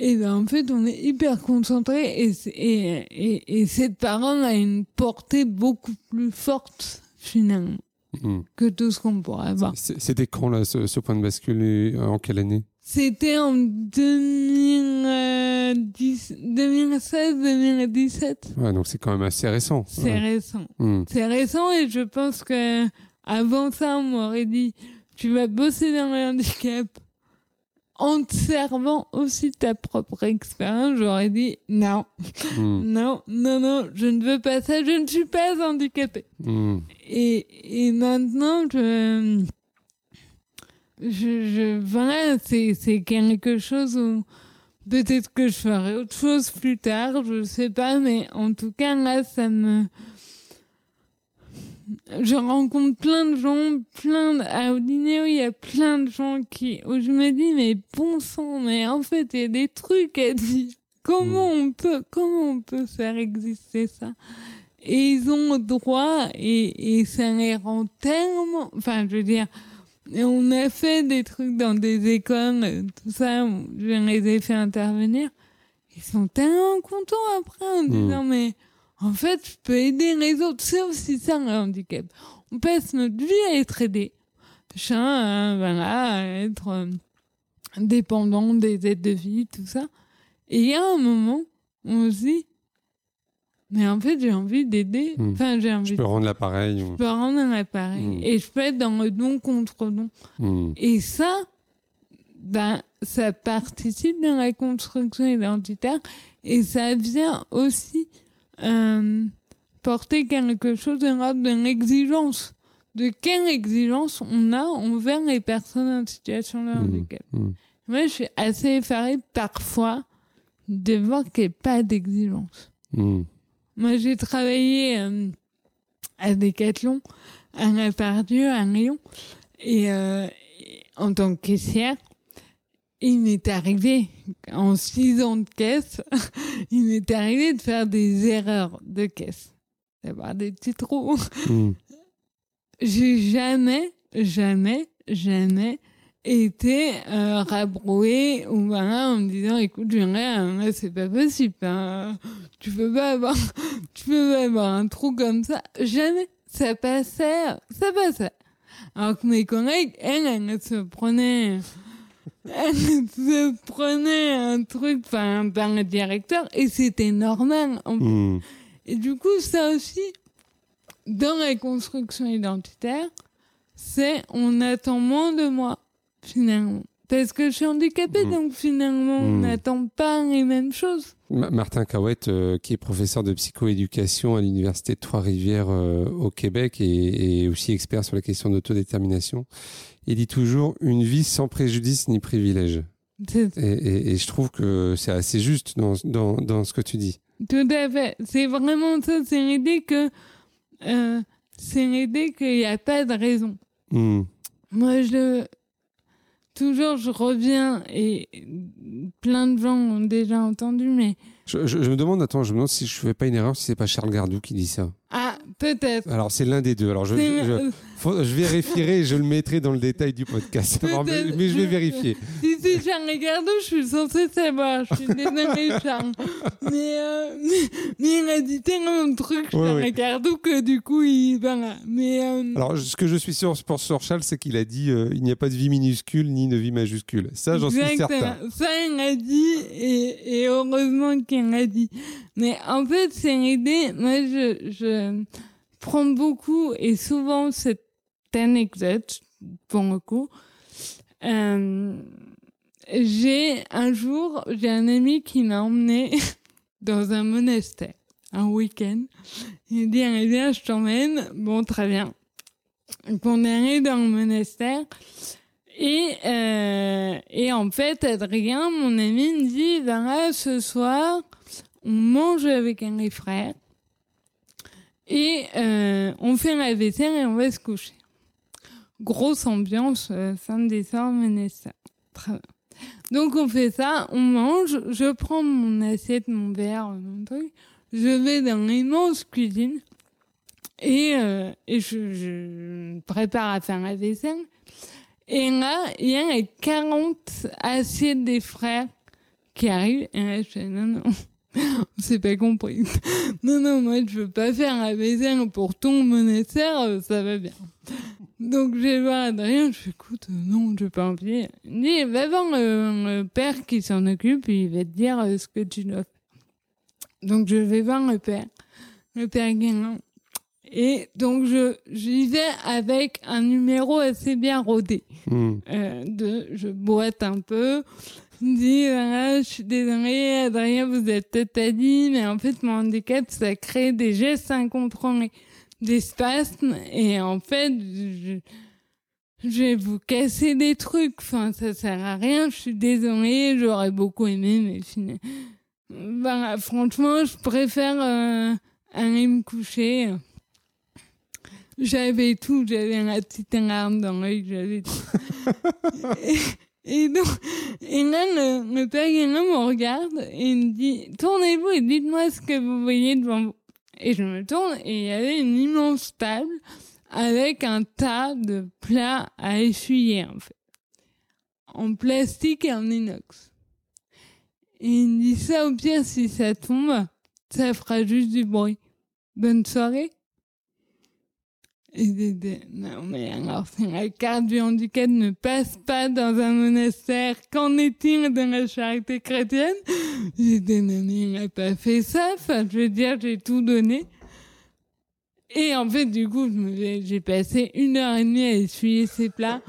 et ben en fait, on est hyper concentré et, et, et, et cette parole a une portée beaucoup plus forte finalement Mhm. que tout ce qu'on pourrait avoir. C'était quand là, ce, ce point de bascule et en quelle année? C'était en 2016-2017. ouais, Donc c'est quand même assez récent. C'est Ouais. récent. Mhm. C'est récent et je pense que avant ça, on m'aurait dit tu vas bosser dans le handicap en te servant aussi ta propre expérience, j'aurais dit non, Hmm. non, non, non, je ne veux pas ça, je ne suis pas handicapée. Hmm. Et, et maintenant, je, je, je voilà, c'est, c'est quelque chose où peut-être que je ferai autre chose plus tard, je sais pas, mais en tout cas, là, ça me, je rencontre plein de gens, plein de, à Odineo, il y a plein de gens qui, où je me dis, mais bon sang, mais en fait, il y a des trucs à dire. Comment on peut, comment on peut faire exister ça? Et ils ont droit, et, et ça les rend tellement, enfin, je veux dire, et on a fait des trucs dans des écoles, euh, tout ça, je les ai fait intervenir. Ils sont tellement contents après en disant, mais en fait, je peux aider les autres. C'est aussi ça le handicap. On passe notre vie à être aidé. Machin, hein, voilà, à être euh, dépendant des aides de vie, tout ça. Et il y a un moment, on se dit, mais en fait, j'ai envie d'aider. Hmm. Enfin, j'ai envie Je de peux rendre l'appareil. je peux rendre un appareil. Mm. Et je peux être dans le don contre don. Hmm. Et ça, ben, ça participe de la construction identitaire et ça vient aussi euh, porter quelque chose de l'ordre de l'exigence. De quelle exigence on a envers les personnes en situation de Hmm. handicap. Hmm. Moi, je suis assez effarée parfois de voir qu'il n'y a pas d'exigence. Moi, j'ai travaillé euh, à Decathlon, à La Pardieu, à Lyon, et, euh, et en tant que caissière. Il m'est arrivé, en six ans de caisse, il m'est arrivé de faire des erreurs de caisse, d'avoir des petits trous. Hmm. J'ai jamais, jamais, jamais été euh, rabrouée ou voilà en me disant écoute Julien là c'est pas possible hein. tu peux pas avoir tu peux pas avoir un trou comme ça? Jamais. Ça passait ça passait. Alors que mes collègues elles elles se prenaient elles se prenaient un truc enfin par le directeur et c'était normal en Hmm. et du coup, ça aussi, dans la construction identitaire, c'est on attend moins de moi, finalement. Parce que je suis handicapée, Mm. donc finalement, on Mm. n'attend pas les mêmes choses. Ma- Martin Cahouette, euh, qui est professeur de psychoéducation à l'Université de Trois-Rivières euh, au Québec et, et aussi expert sur la question d'autodétermination, il dit toujours une vie sans préjudice ni privilège. Et, et- et je trouve que c'est assez juste dans, dans, dans ce que tu dis. tout à fait. C'est vraiment ça. C'est l'idée que, euh, c'est l'idée qu'il n'y a pas de raison. Hmm. Moi, je, toujours, je reviens et plein de gens ont déjà entendu, mais, Je, je- je me demande, attends, je me demande si je fais pas une erreur, si c'est pas Charles Gardou qui dit ça. ah, peut-être. Alors c'est l'un des deux. Alors je, je, faut- je vérifierai et je le mettrai dans le détail du podcast. Alors, mais, je vais vérifier. Si c'est Charles Gardot, je suis censée savoir. Je suis désolée, Charles. Mais, euh, mais, mais il a dit tellement de trucs, Charles ouais. Gardot, que du coup, il, voilà. Mais, euh, Alors ce que je suis sûr pour sur Charles, c'est qu'il a dit euh, il n'y a pas de vie minuscule ni de vie majuscule. Ça, j'en suis certain. Ça, il l'a dit, et, et heureusement qu'il l'a dit. Mais en fait, c'est l'idée, moi, je, je prends beaucoup et souvent cette anecdote, pour le coup. Euh, j'ai un jour, j'ai un ami qui m'a emmené dans un monastère, un week-end. Il dit, allez, viens, je t'emmène. Bon, très bien. Donc, on est allé dans le monastère. Et, euh, et en fait, Adrien, mon ami, me dit, voilà, ce soir, on mange avec un des frères. Et euh, on fait la vaisselle et on va se coucher. Grosse ambiance, euh, samedi soir, monastère. Très bien. Donc on fait ça, on mange, je prends mon assiette, mon verre, mon truc, je vais dans l'immense cuisine et, euh, je, je prépare à faire la vaisselle. Et là, il y a les 40 assiettes des frères qui arrivent. Et là, je fais non, non, on s'est pas compris. non, non, moi, je veux pas faire la vaisselle pour ton euh, ça va bien. Donc, je vais voir Adrien, je fais écoute, euh, non, je veux pas envie. Il dit, va voir le, le père qui s'en occupe, il va te dire euh, ce que tu dois faire. Donc, je vais voir le père. Le père Guérin. Et donc, je, j'y vais avec un numéro assez bien rodé. Hmm. Euh, de, je boite un peu. Dis, voilà, je suis désolée, Adrien, vous êtes peut-être dit, mais en fait, mon handicap, ça crée des gestes incontrôlés, des spasmes, et en fait, je, vais vous casser des trucs. Enfin, ça sert à rien. Je suis désolée. J'aurais beaucoup aimé, mais finalement, ben, franchement, je préfère euh, aller me coucher. J'avais tout. J'avais la petite larme dans l'œil. J'avais tout. et, donc, et là, le, le père Guérin me regarde et me dit Tournez-vous et dites-moi ce que vous voyez devant vous. Et je me tourne et il y avait une immense table avec un tas de plats à essuyer, en fait. En plastique et en inox. Et il me dit ça au pire, si ça tombe, ça fera juste du bruit. Bonne soirée. Non mais alors la carte du handicap ne passe pas dans un monastère, qu'en est-il de la charité chrétienne? Dit non mais il n'a pas fait ça, enfin je veux dire j'ai tout donné. Et en fait, du coup, j'ai passé une heure et demie à essuyer ces plats.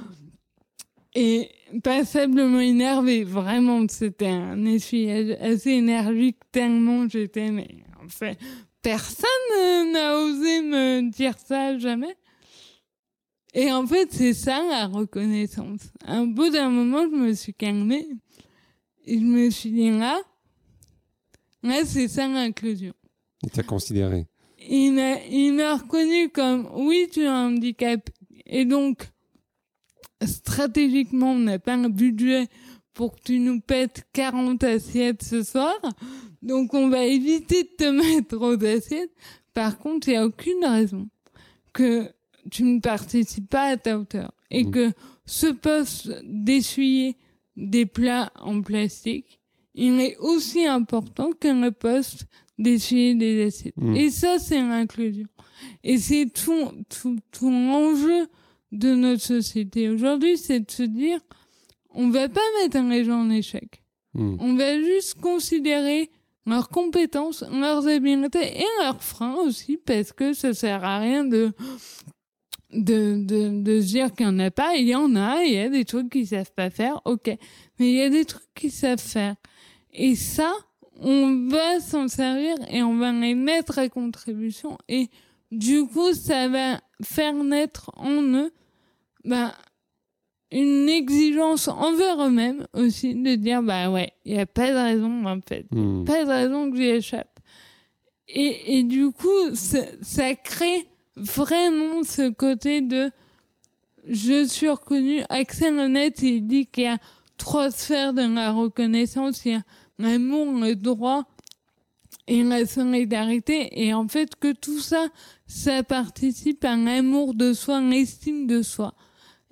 Et passablement énervé, vraiment, c'était un essuyage assez énergique, tellement j'étais, mais en fait, personne n'a osé me dire ça jamais. Et en fait, c'est ça la reconnaissance. Un bout d'un moment, je me suis calmée. Et je me suis dit, là, là, c'est ça l'inclusion. Il t'a considéré il m'a, il m'a reconnu comme oui, tu as un handicap. Et donc, stratégiquement, on n'a pas un budget pour que tu nous pètes 40 assiettes ce soir. Donc, on va éviter de te mettre aux assiettes. Par contre, il n'y a aucune raison que tu ne participes pas à ta hauteur. Et Mmh. que ce poste d'essuyer des plats en plastique, il est aussi important que le poste d'essuyer des assiettes. Mm. Et ça, c'est l'inclusion. Et c'est tout, tout, tout l'enjeu de notre société aujourd'hui, c'est de se dire, on va pas mettre les gens en échec. Hmm. On va juste considérer leurs compétences, leurs habiletés et leurs freins aussi, parce que ça sert à rien de, de, de, de se dire qu'il n'y en a pas. Il y en a, il y a des trucs qu'ils savent pas faire, ok. Mais il y a des trucs qu'ils savent faire. Et ça, on va s'en servir et on va les mettre à contribution. Et du coup, ça va faire naître en eux, ben, une exigence envers eux-mêmes aussi de dire, bah ouais, il n'y a pas de raison, en fait Hmm. pas de raison que j'y échappe. Et, et du coup, ça, ça crée vraiment ce côté de je suis reconnu. Axel Honnête, il dit qu'il y a trois sphères de la reconnaissance. Il y a l'amour, le droit et la solidarité. Et en fait, que tout ça, ça participe à l'amour de soi, l'estime de soi.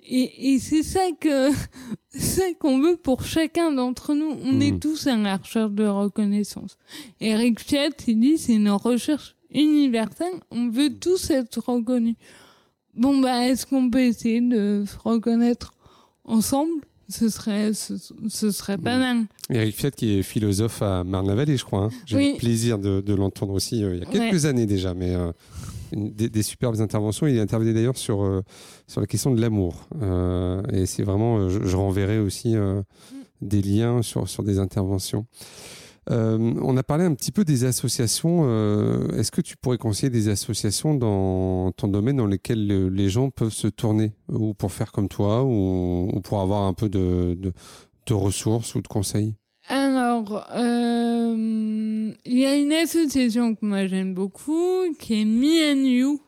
Et, et c'est ça que c'est ça qu'on veut pour chacun d'entre nous. On est tous à la recherche de reconnaissance. Eric Fiat, il dit, c'est une recherche universelle. On veut tous être reconnus. Bon, bah, est-ce qu'on peut essayer de se reconnaître ensemble? Ce serait, ce, ce serait pas mal. Eric Fiat, qui est philosophe à Marne-la-Vallée, je crois. hein. J'ai eu le plaisir de, de l'entendre aussi euh, il y a quelques années déjà, mais euh, des, superbes interventions. Il est intervenu d'ailleurs sur, euh, sur la question de l'amour. Euh, et c'est vraiment, euh, je, renverrai aussi des liens sur, sur des interventions. On a parlé un petit peu des associations. Est-ce que tu pourrais conseiller des associations dans ton domaine dans lesquelles le- les gens peuvent se tourner? Ou pour faire comme toi ou, ou pour avoir un peu de, de, de ressources ou de conseils? Alors, il y a une association que moi j'aime beaucoup, qui est Me and You,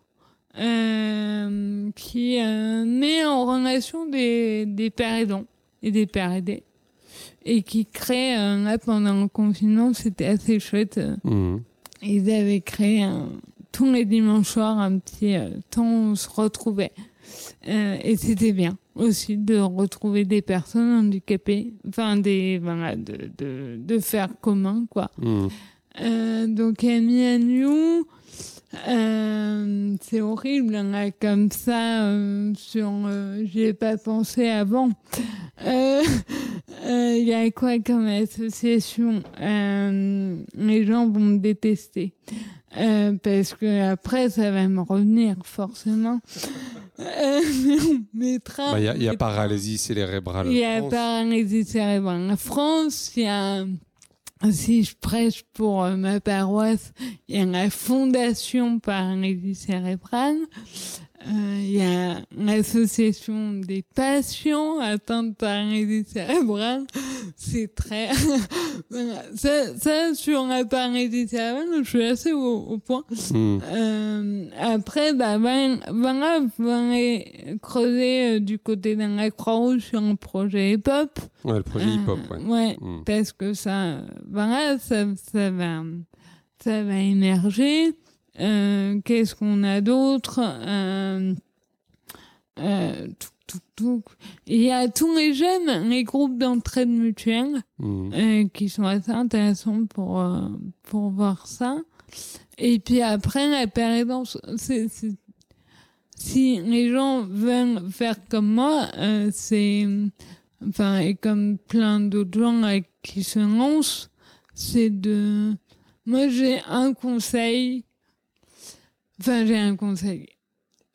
euh, qui euh, met en relation des, des pères aidants et des pères aidés, et qui crée, euh, là pendant le confinement, c'était assez chouette, euh, Mhm. ils avaient créé un- tous les dimanches soirs un petit euh, temps où on se retrouvait. Euh, et c'était bien aussi de retrouver des personnes handicapées, enfin des voilà, de, de, de faire commun quoi. Mhm. Euh, donc Amy and You, euh, c'est horrible là comme ça euh, sur euh, j'y ai pas pensé avant. Euh, euh, Il y a quoi comme association Les gens vont me détester. Parce que après ça va me revenir forcément. Euh, mais on mettra. Bah, Il y a, il y a paralysie cérébrale. Il y a France. paralysie cérébrale en France. Il y a, si je prêche pour euh, ma paroisse, il y a la fondation paralysie cérébrale. Euh, il y a l'association des patients atteints de paralysie cérébrale. C'est très... ça, ça, sur la paralysie cérébrale, je suis assez au, au point. Hmm. Euh, après, bah, ben, voilà, vous allez creuser euh, du côté de la Croix-Rouge sur un projet hip-hop. Ouais, le projet hip-hop, ouais. Euh, ouais, Hmm. parce que ça, euh, voilà, ça, ça va, ça va émerger. Euh, Qu'est-ce qu'on a d'autre? Euh, euh. Il y a tous les jeunes, les groupes d'entraide mutuelle Hmm. euh, qui sont assez intéressants pour, euh, pour voir ça. Et puis après, la pérédance, c'est, c'est- si les gens veulent faire comme moi, euh, c'est, enfin, et comme plein d'autres gens qui se lancent, c'est de, moi j'ai un conseil, enfin j'ai un conseil,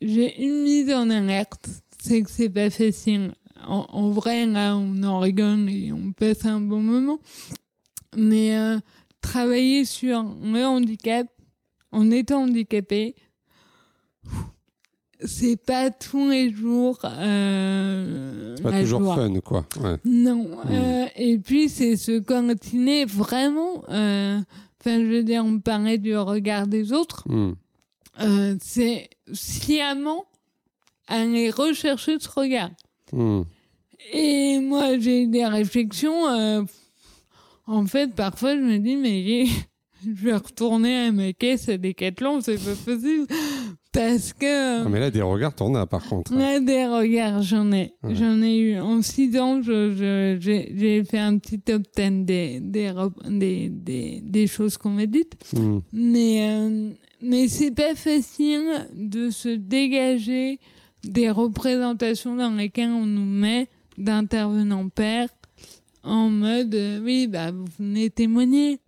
j'ai une mise en alerte, c'est que c'est pas facile. En, en vrai, là, on en rigole et on passe un bon moment. Mais euh, travailler sur le handicap, en étant handicapé, c'est pas tous les jours. Euh, C'est pas toujours joie. fun, quoi. Ouais. Non. Hmm. euh, et puis, c'est se continuer vraiment. euh, Enfin, je veux dire, on parlait du regard des autres. Hmm. Euh, c'est sciemment aller rechercher ce regard. Hmm. Et moi, j'ai eu des réflexions. euh, en fait, parfois, je me dis, mais je vais retourner à ma caisse à Decathlon, c'est pas possible. Parce que. Ah, mais là, des regards, t'en as, par contre. Là, des regards, j'en ai. Ouais. J'en ai eu. En six ans, je, j'ai, fait un petit top 10 des, des, des, des choses qu'on m'a dites. Hmm. Mais, euh, mais c'est pas facile de se dégager des représentations dans lesquelles on nous met d'intervenants pères en mode euh, oui, bah, vous venez témoigner.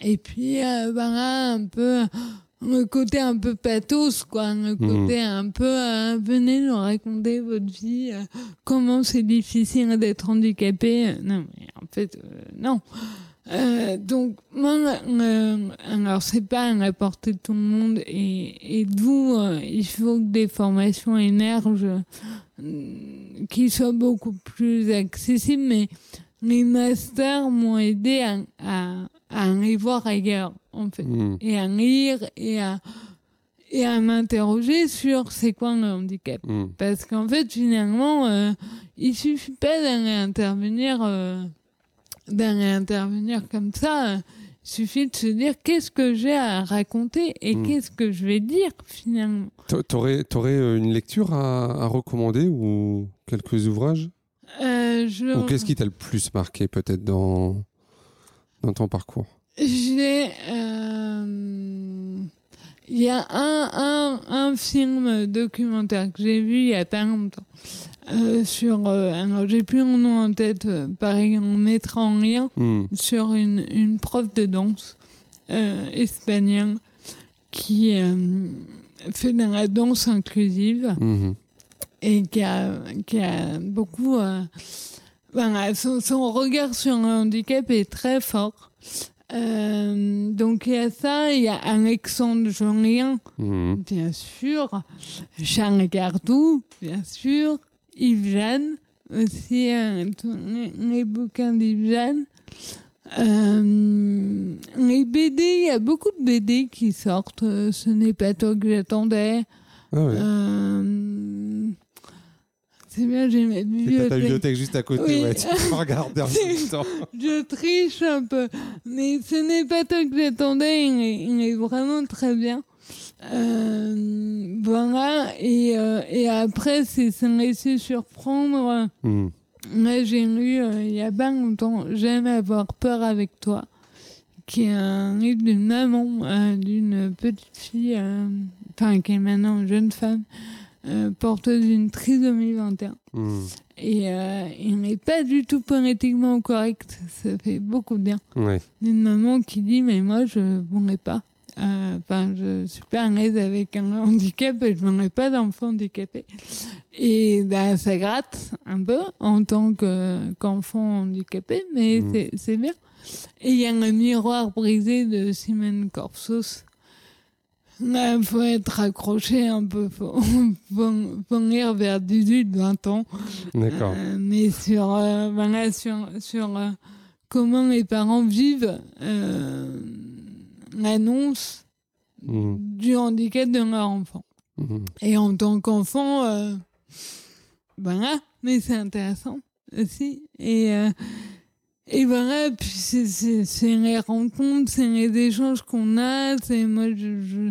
Et puis, euh, voilà, un peu le côté un peu pathos, quoi. Le côté un peu euh, venez nous raconter votre vie, euh, comment c'est difficile d'être handicapé. Non, mais en fait, non. Euh, donc, moi, euh, alors c'est pas à la portée de tout le monde et, et d'où euh, il faut que des formations émergent euh, qui soient beaucoup plus accessibles, mais les masters m'ont aidé à, à, à aller voir ailleurs, en fait, Hmm. et à lire et à, et à m'interroger sur c'est quoi le handicap. Hmm. Parce qu'en fait, finalement, euh, il suffit pas d'aller intervenir, euh, d'aller intervenir comme ça. Il suffit de se dire qu'est-ce que j'ai à raconter et Mm. qu'est-ce que je vais dire finalement? T'a- T'aurais, t'aurais euh, une lecture à, à recommander ou quelques ouvrages? Euh, je, Ou qu'est-ce qui t'a le plus marqué peut-être dans, dans ton parcours? J'ai. euh, Il y a un, un, un film documentaire que j'ai vu il y a pas longtemps. Euh, sur. euh, alors, j'ai plus mon nom en tête. euh, pareil, on mettra en lien. Hmm. sur une, une prof de danse euh, espagnole qui fait de la danse inclusive Mhm. et qui a, qui a beaucoup... euh, voilà, son, son regard sur le handicap est très fort. Euh, donc il y a ça, il y a Alexandre Jolien, Mhm. bien sûr, Charles Gardou, bien sûr, Yves Jeanne, aussi euh, les, bouquins d'Yves Jeanne. Euh, les BD, il y a beaucoup de BD qui sortent. euh, Ce n'est pas toi que j'attendais. Ah ouais. Euh, c'est bien, j'ai ma C'est ta bibliothèque. bibliothèque juste à côté, Oui. ouais, tu peux regarder en même temps. Je triche un peu. Mais ce n'est pas toi que j'attendais. Il est vraiment très bien. Euh, voilà. Et, euh, et après, c'est se laisser surprendre. Hmm. Là, j'ai lu euh, il y a pas longtemps J'aime avoir peur avec toi, qui est un livre d'une maman, euh, d'une petite fille, euh, enfin, qui est maintenant une jeune femme, euh, porteuse d'une trisomie 21. Hmm. Et euh, il n'est pas du tout politiquement correct. Ça fait beaucoup de bien. Ouais. Une maman qui dit Mais moi, je ne pourrais pas Enfin, je suis pas à l'aise avec un handicap et je n'aurai pas d'enfant handicapé. Et bah, ça gratte un peu en tant que- qu'enfant handicapé, mais Mhm. c'est- bien. Et il y a le miroir brisé de Simone Corsos. Là, faut être accroché un peu, faut, faut, faut lire vers 18-20 ans. D'accord. Euh, mais sur, euh, voilà, sur, sur euh, comment les parents vivent euh, l'annonce Mhm. du handicap de leur enfant. Mhm. Et en tant qu'enfant, euh, voilà, mais c'est intéressant aussi. Et, euh, et voilà, puis c'est- les rencontres, c'est les échanges qu'on a. C'est moi, je, je,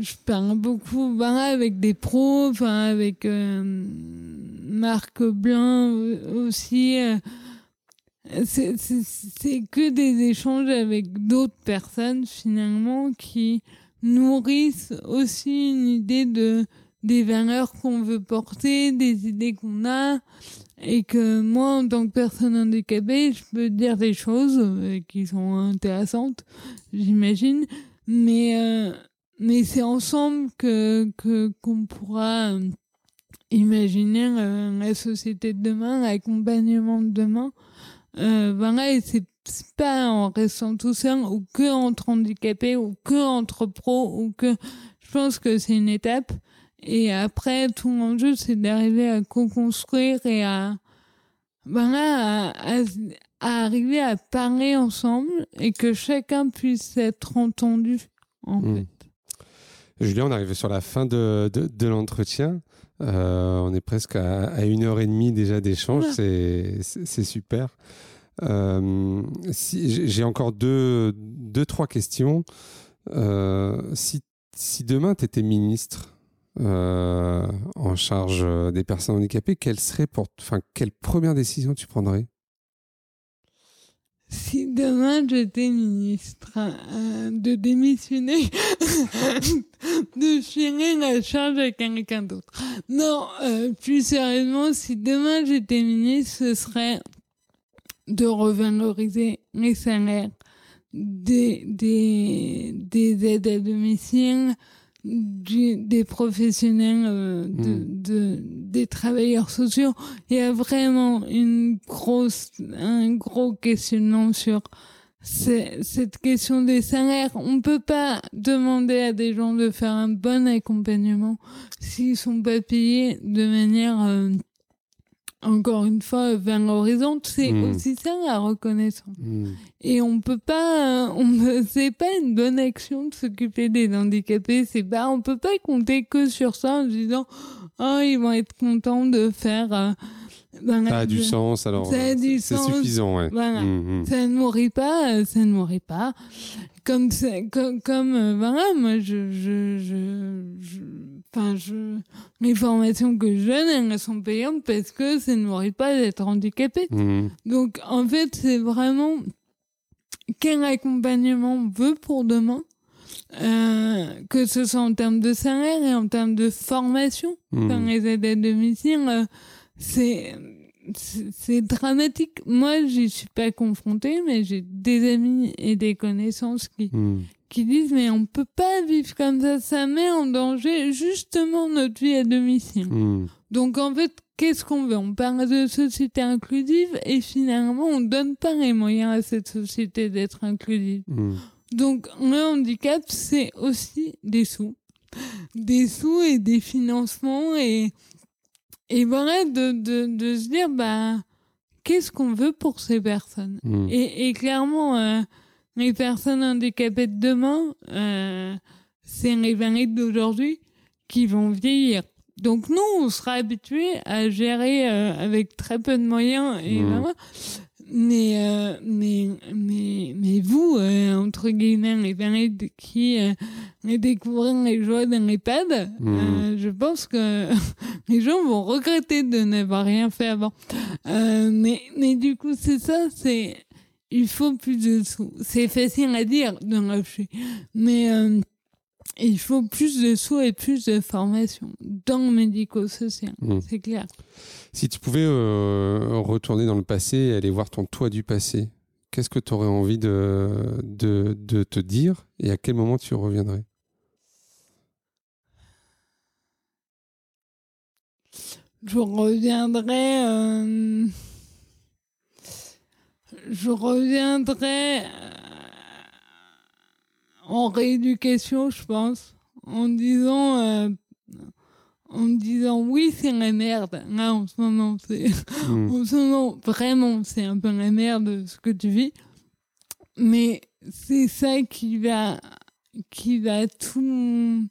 je parle beaucoup voilà, avec des pros, enfin, avec euh, Marc Blin aussi. euh, c'est que des échanges avec d'autres personnes finalement qui nourrissent aussi une idée de des valeurs qu'on veut porter, des idées qu'on a, et que moi, en tant que personne handicapée, je peux dire des choses euh, qui sont intéressantes, j'imagine, mais euh, mais c'est ensemble que que qu'on pourra euh, imaginer la société de demain, l'accompagnement de demain. Euh, voilà, et c'est pas en restant tout seul ou que entre handicapés ou que entre pros ou que je pense que c'est une étape et après tout l'enjeu c'est d'arriver à co-construire et à voilà à, à- à arriver à parler ensemble et que chacun puisse être entendu en Mm. fait Julien, on arrive sur la fin de, de, de l'entretien. Euh, on est presque à, à une heure et demie déjà d'échange. C'est c'est super. Euh, j'ai- encore deux, deux, trois questions. Euh, si, si demain tu étais ministre euh, en charge des personnes handicapées, quelle serait pour, enfin, quelle première décision tu prendrais? Si demain j'étais ministre, de démissionner, de filer la charge à quelqu'un d'autre. Non, plus sérieusement, si demain j'étais ministre, ce serait de revaloriser les salaires des, des, des aides à domicile, du- des professionnels, euh, de, Mm. de, des travailleurs sociaux. Il y a vraiment une grosse, un gros questionnement sur cette question des salaires. On peut pas demander à des gens de faire un bon accompagnement s'ils sont pas payés de manière, euh, encore une fois, valorisante. C'est Mm. aussi ça la reconnaissance. Hmm. Et on peut pas, euh, on c'est pas une bonne action de s'occuper des handicapés. C'est pas, on peut pas compter que sur ça en disant, oh, ils vont être contents de faire. euh, ben, Ça a du sens, alors Ça a euh, du c'est c'est sens. suffisant. Ouais. Voilà. Hmm, hmm. Ça ne nourrit pas, euh, ça ne nourrit pas. Comme, comme, comme voilà, moi, je, je, je, je, enfin, je, les formations que je donne, elles sont payantes parce que ça ne nourrit pas d'être handicapé. Hmm. Donc, en fait, c'est vraiment quel accompagnement on veut pour demain, euh, que ce soit en termes de salaire et en termes de formation. Dans les aides à domicile, euh, c'est c'est dramatique. Moi, j'y suis pas confrontée, mais j'ai des amis et des connaissances qui, Hmm. Qui disent mais on peut pas vivre comme ça, ça met en danger justement notre vie à domicile. Hmm. Donc en fait, qu'est-ce qu'on veut? On parle de société inclusive et finalement on donne pas les moyens à cette société d'être inclusive. Hmm. Donc le handicap, c'est aussi des sous. Des sous et des financements et, et voilà de, de, de se dire bah qu'est-ce qu'on veut pour ces personnes? Hmm. et, et clairement, euh, les personnes handicapées de demain, euh, c'est les valides d'aujourd'hui qui vont vieillir. Donc nous, on sera habitués à gérer euh, avec très peu de moyens et voilà. Mais, euh, mais, mais, mais vous, euh, entre guillemets, les valides qui euh, découvrent les joies d'un EHPAD, euh, je pense que les gens vont regretter de n'avoir rien fait avant. Euh, mais, mais du coup, c'est ça, c'est il faut plus de sous. C'est facile à dire de lâcher, mais euh, il faut plus de sous et plus de formation dans le médico-social, Mm. c'est clair. Si tu pouvais euh, retourner dans le passé et aller voir ton toi du passé, qu'est-ce que tu aurais envie de, de, de te dire et à quel moment tu reviendrais? Je reviendrai. euh, je reviendrai euh, en rééducation, je pense, en disant, euh, en disant oui, c'est la merde. Là, en ce moment, c'est, en ce moment, vraiment, c'est un peu la merde ce que tu vis. Mais c'est ça qui va, qui va tout,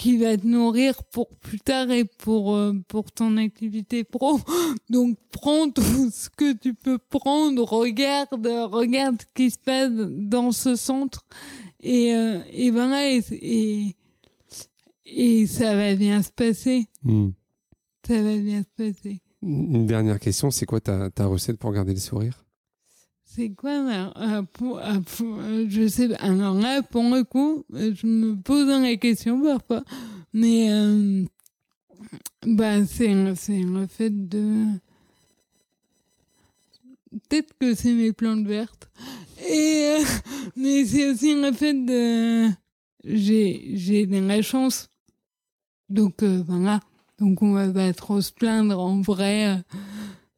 qui va te nourrir pour plus tard et pour, euh, pour ton activité pro. Donc, prends tout ce que tu peux prendre, regarde, regarde ce qui se passe dans ce centre et, euh, et voilà, et, et, et ça va bien se passer. Hmm. Ça va bien se passer. Une dernière question, c'est quoi ta, ta recette pour garder le sourire? C'est quoi ma- euh, Je sais. Alors là, pour le coup, euh, je me pose la question parfois. Mais euh, bah, c'est c'est le fait de. Peut-être que c'est mes plantes vertes. Et, mais c'est aussi le fait de. J'ai j'ai de la chance. Donc voilà. Donc on va pas trop se plaindre. En vrai,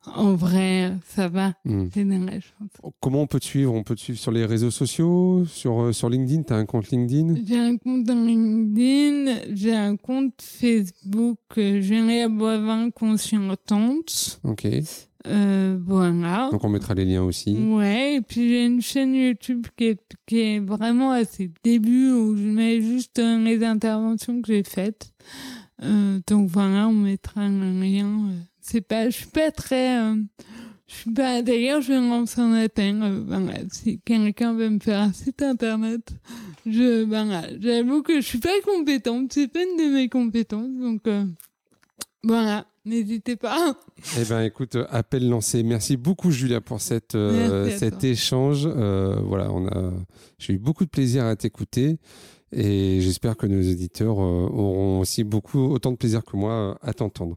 en vrai, ça va. Chance. Comment on peut te suivre? On peut te suivre sur les réseaux sociaux, sur, euh, sur LinkedIn? Tu as un compte LinkedIn? J'ai un compte dans LinkedIn, j'ai un compte Facebook euh, Julia Boivin Conscientante. Ok. Euh, voilà. Donc on mettra les liens aussi. Ouais, et puis j'ai une chaîne YouTube qui est, qui est vraiment à ses débuts où je mets juste euh, les interventions que j'ai faites. Euh, donc voilà, on mettra un lien. euh. C'est pas, je suis pas très, euh, je suis pas, d'ailleurs, je euh, voilà, si quelqu'un veut me faire un site internet, je, voilà, j'avoue que je suis pas compétente, c'est pas une de mes compétences, donc, euh, voilà, n'hésitez pas. Eh ben, écoute, euh, appel lancé. Merci beaucoup, Julia, pour cette, cet échange. Voilà, on a, j'ai eu beaucoup de plaisir à t'écouter et j'espère que nos auditeurs auront aussi beaucoup, autant de plaisir que moi à t'entendre.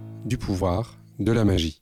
du pouvoir, de la magie.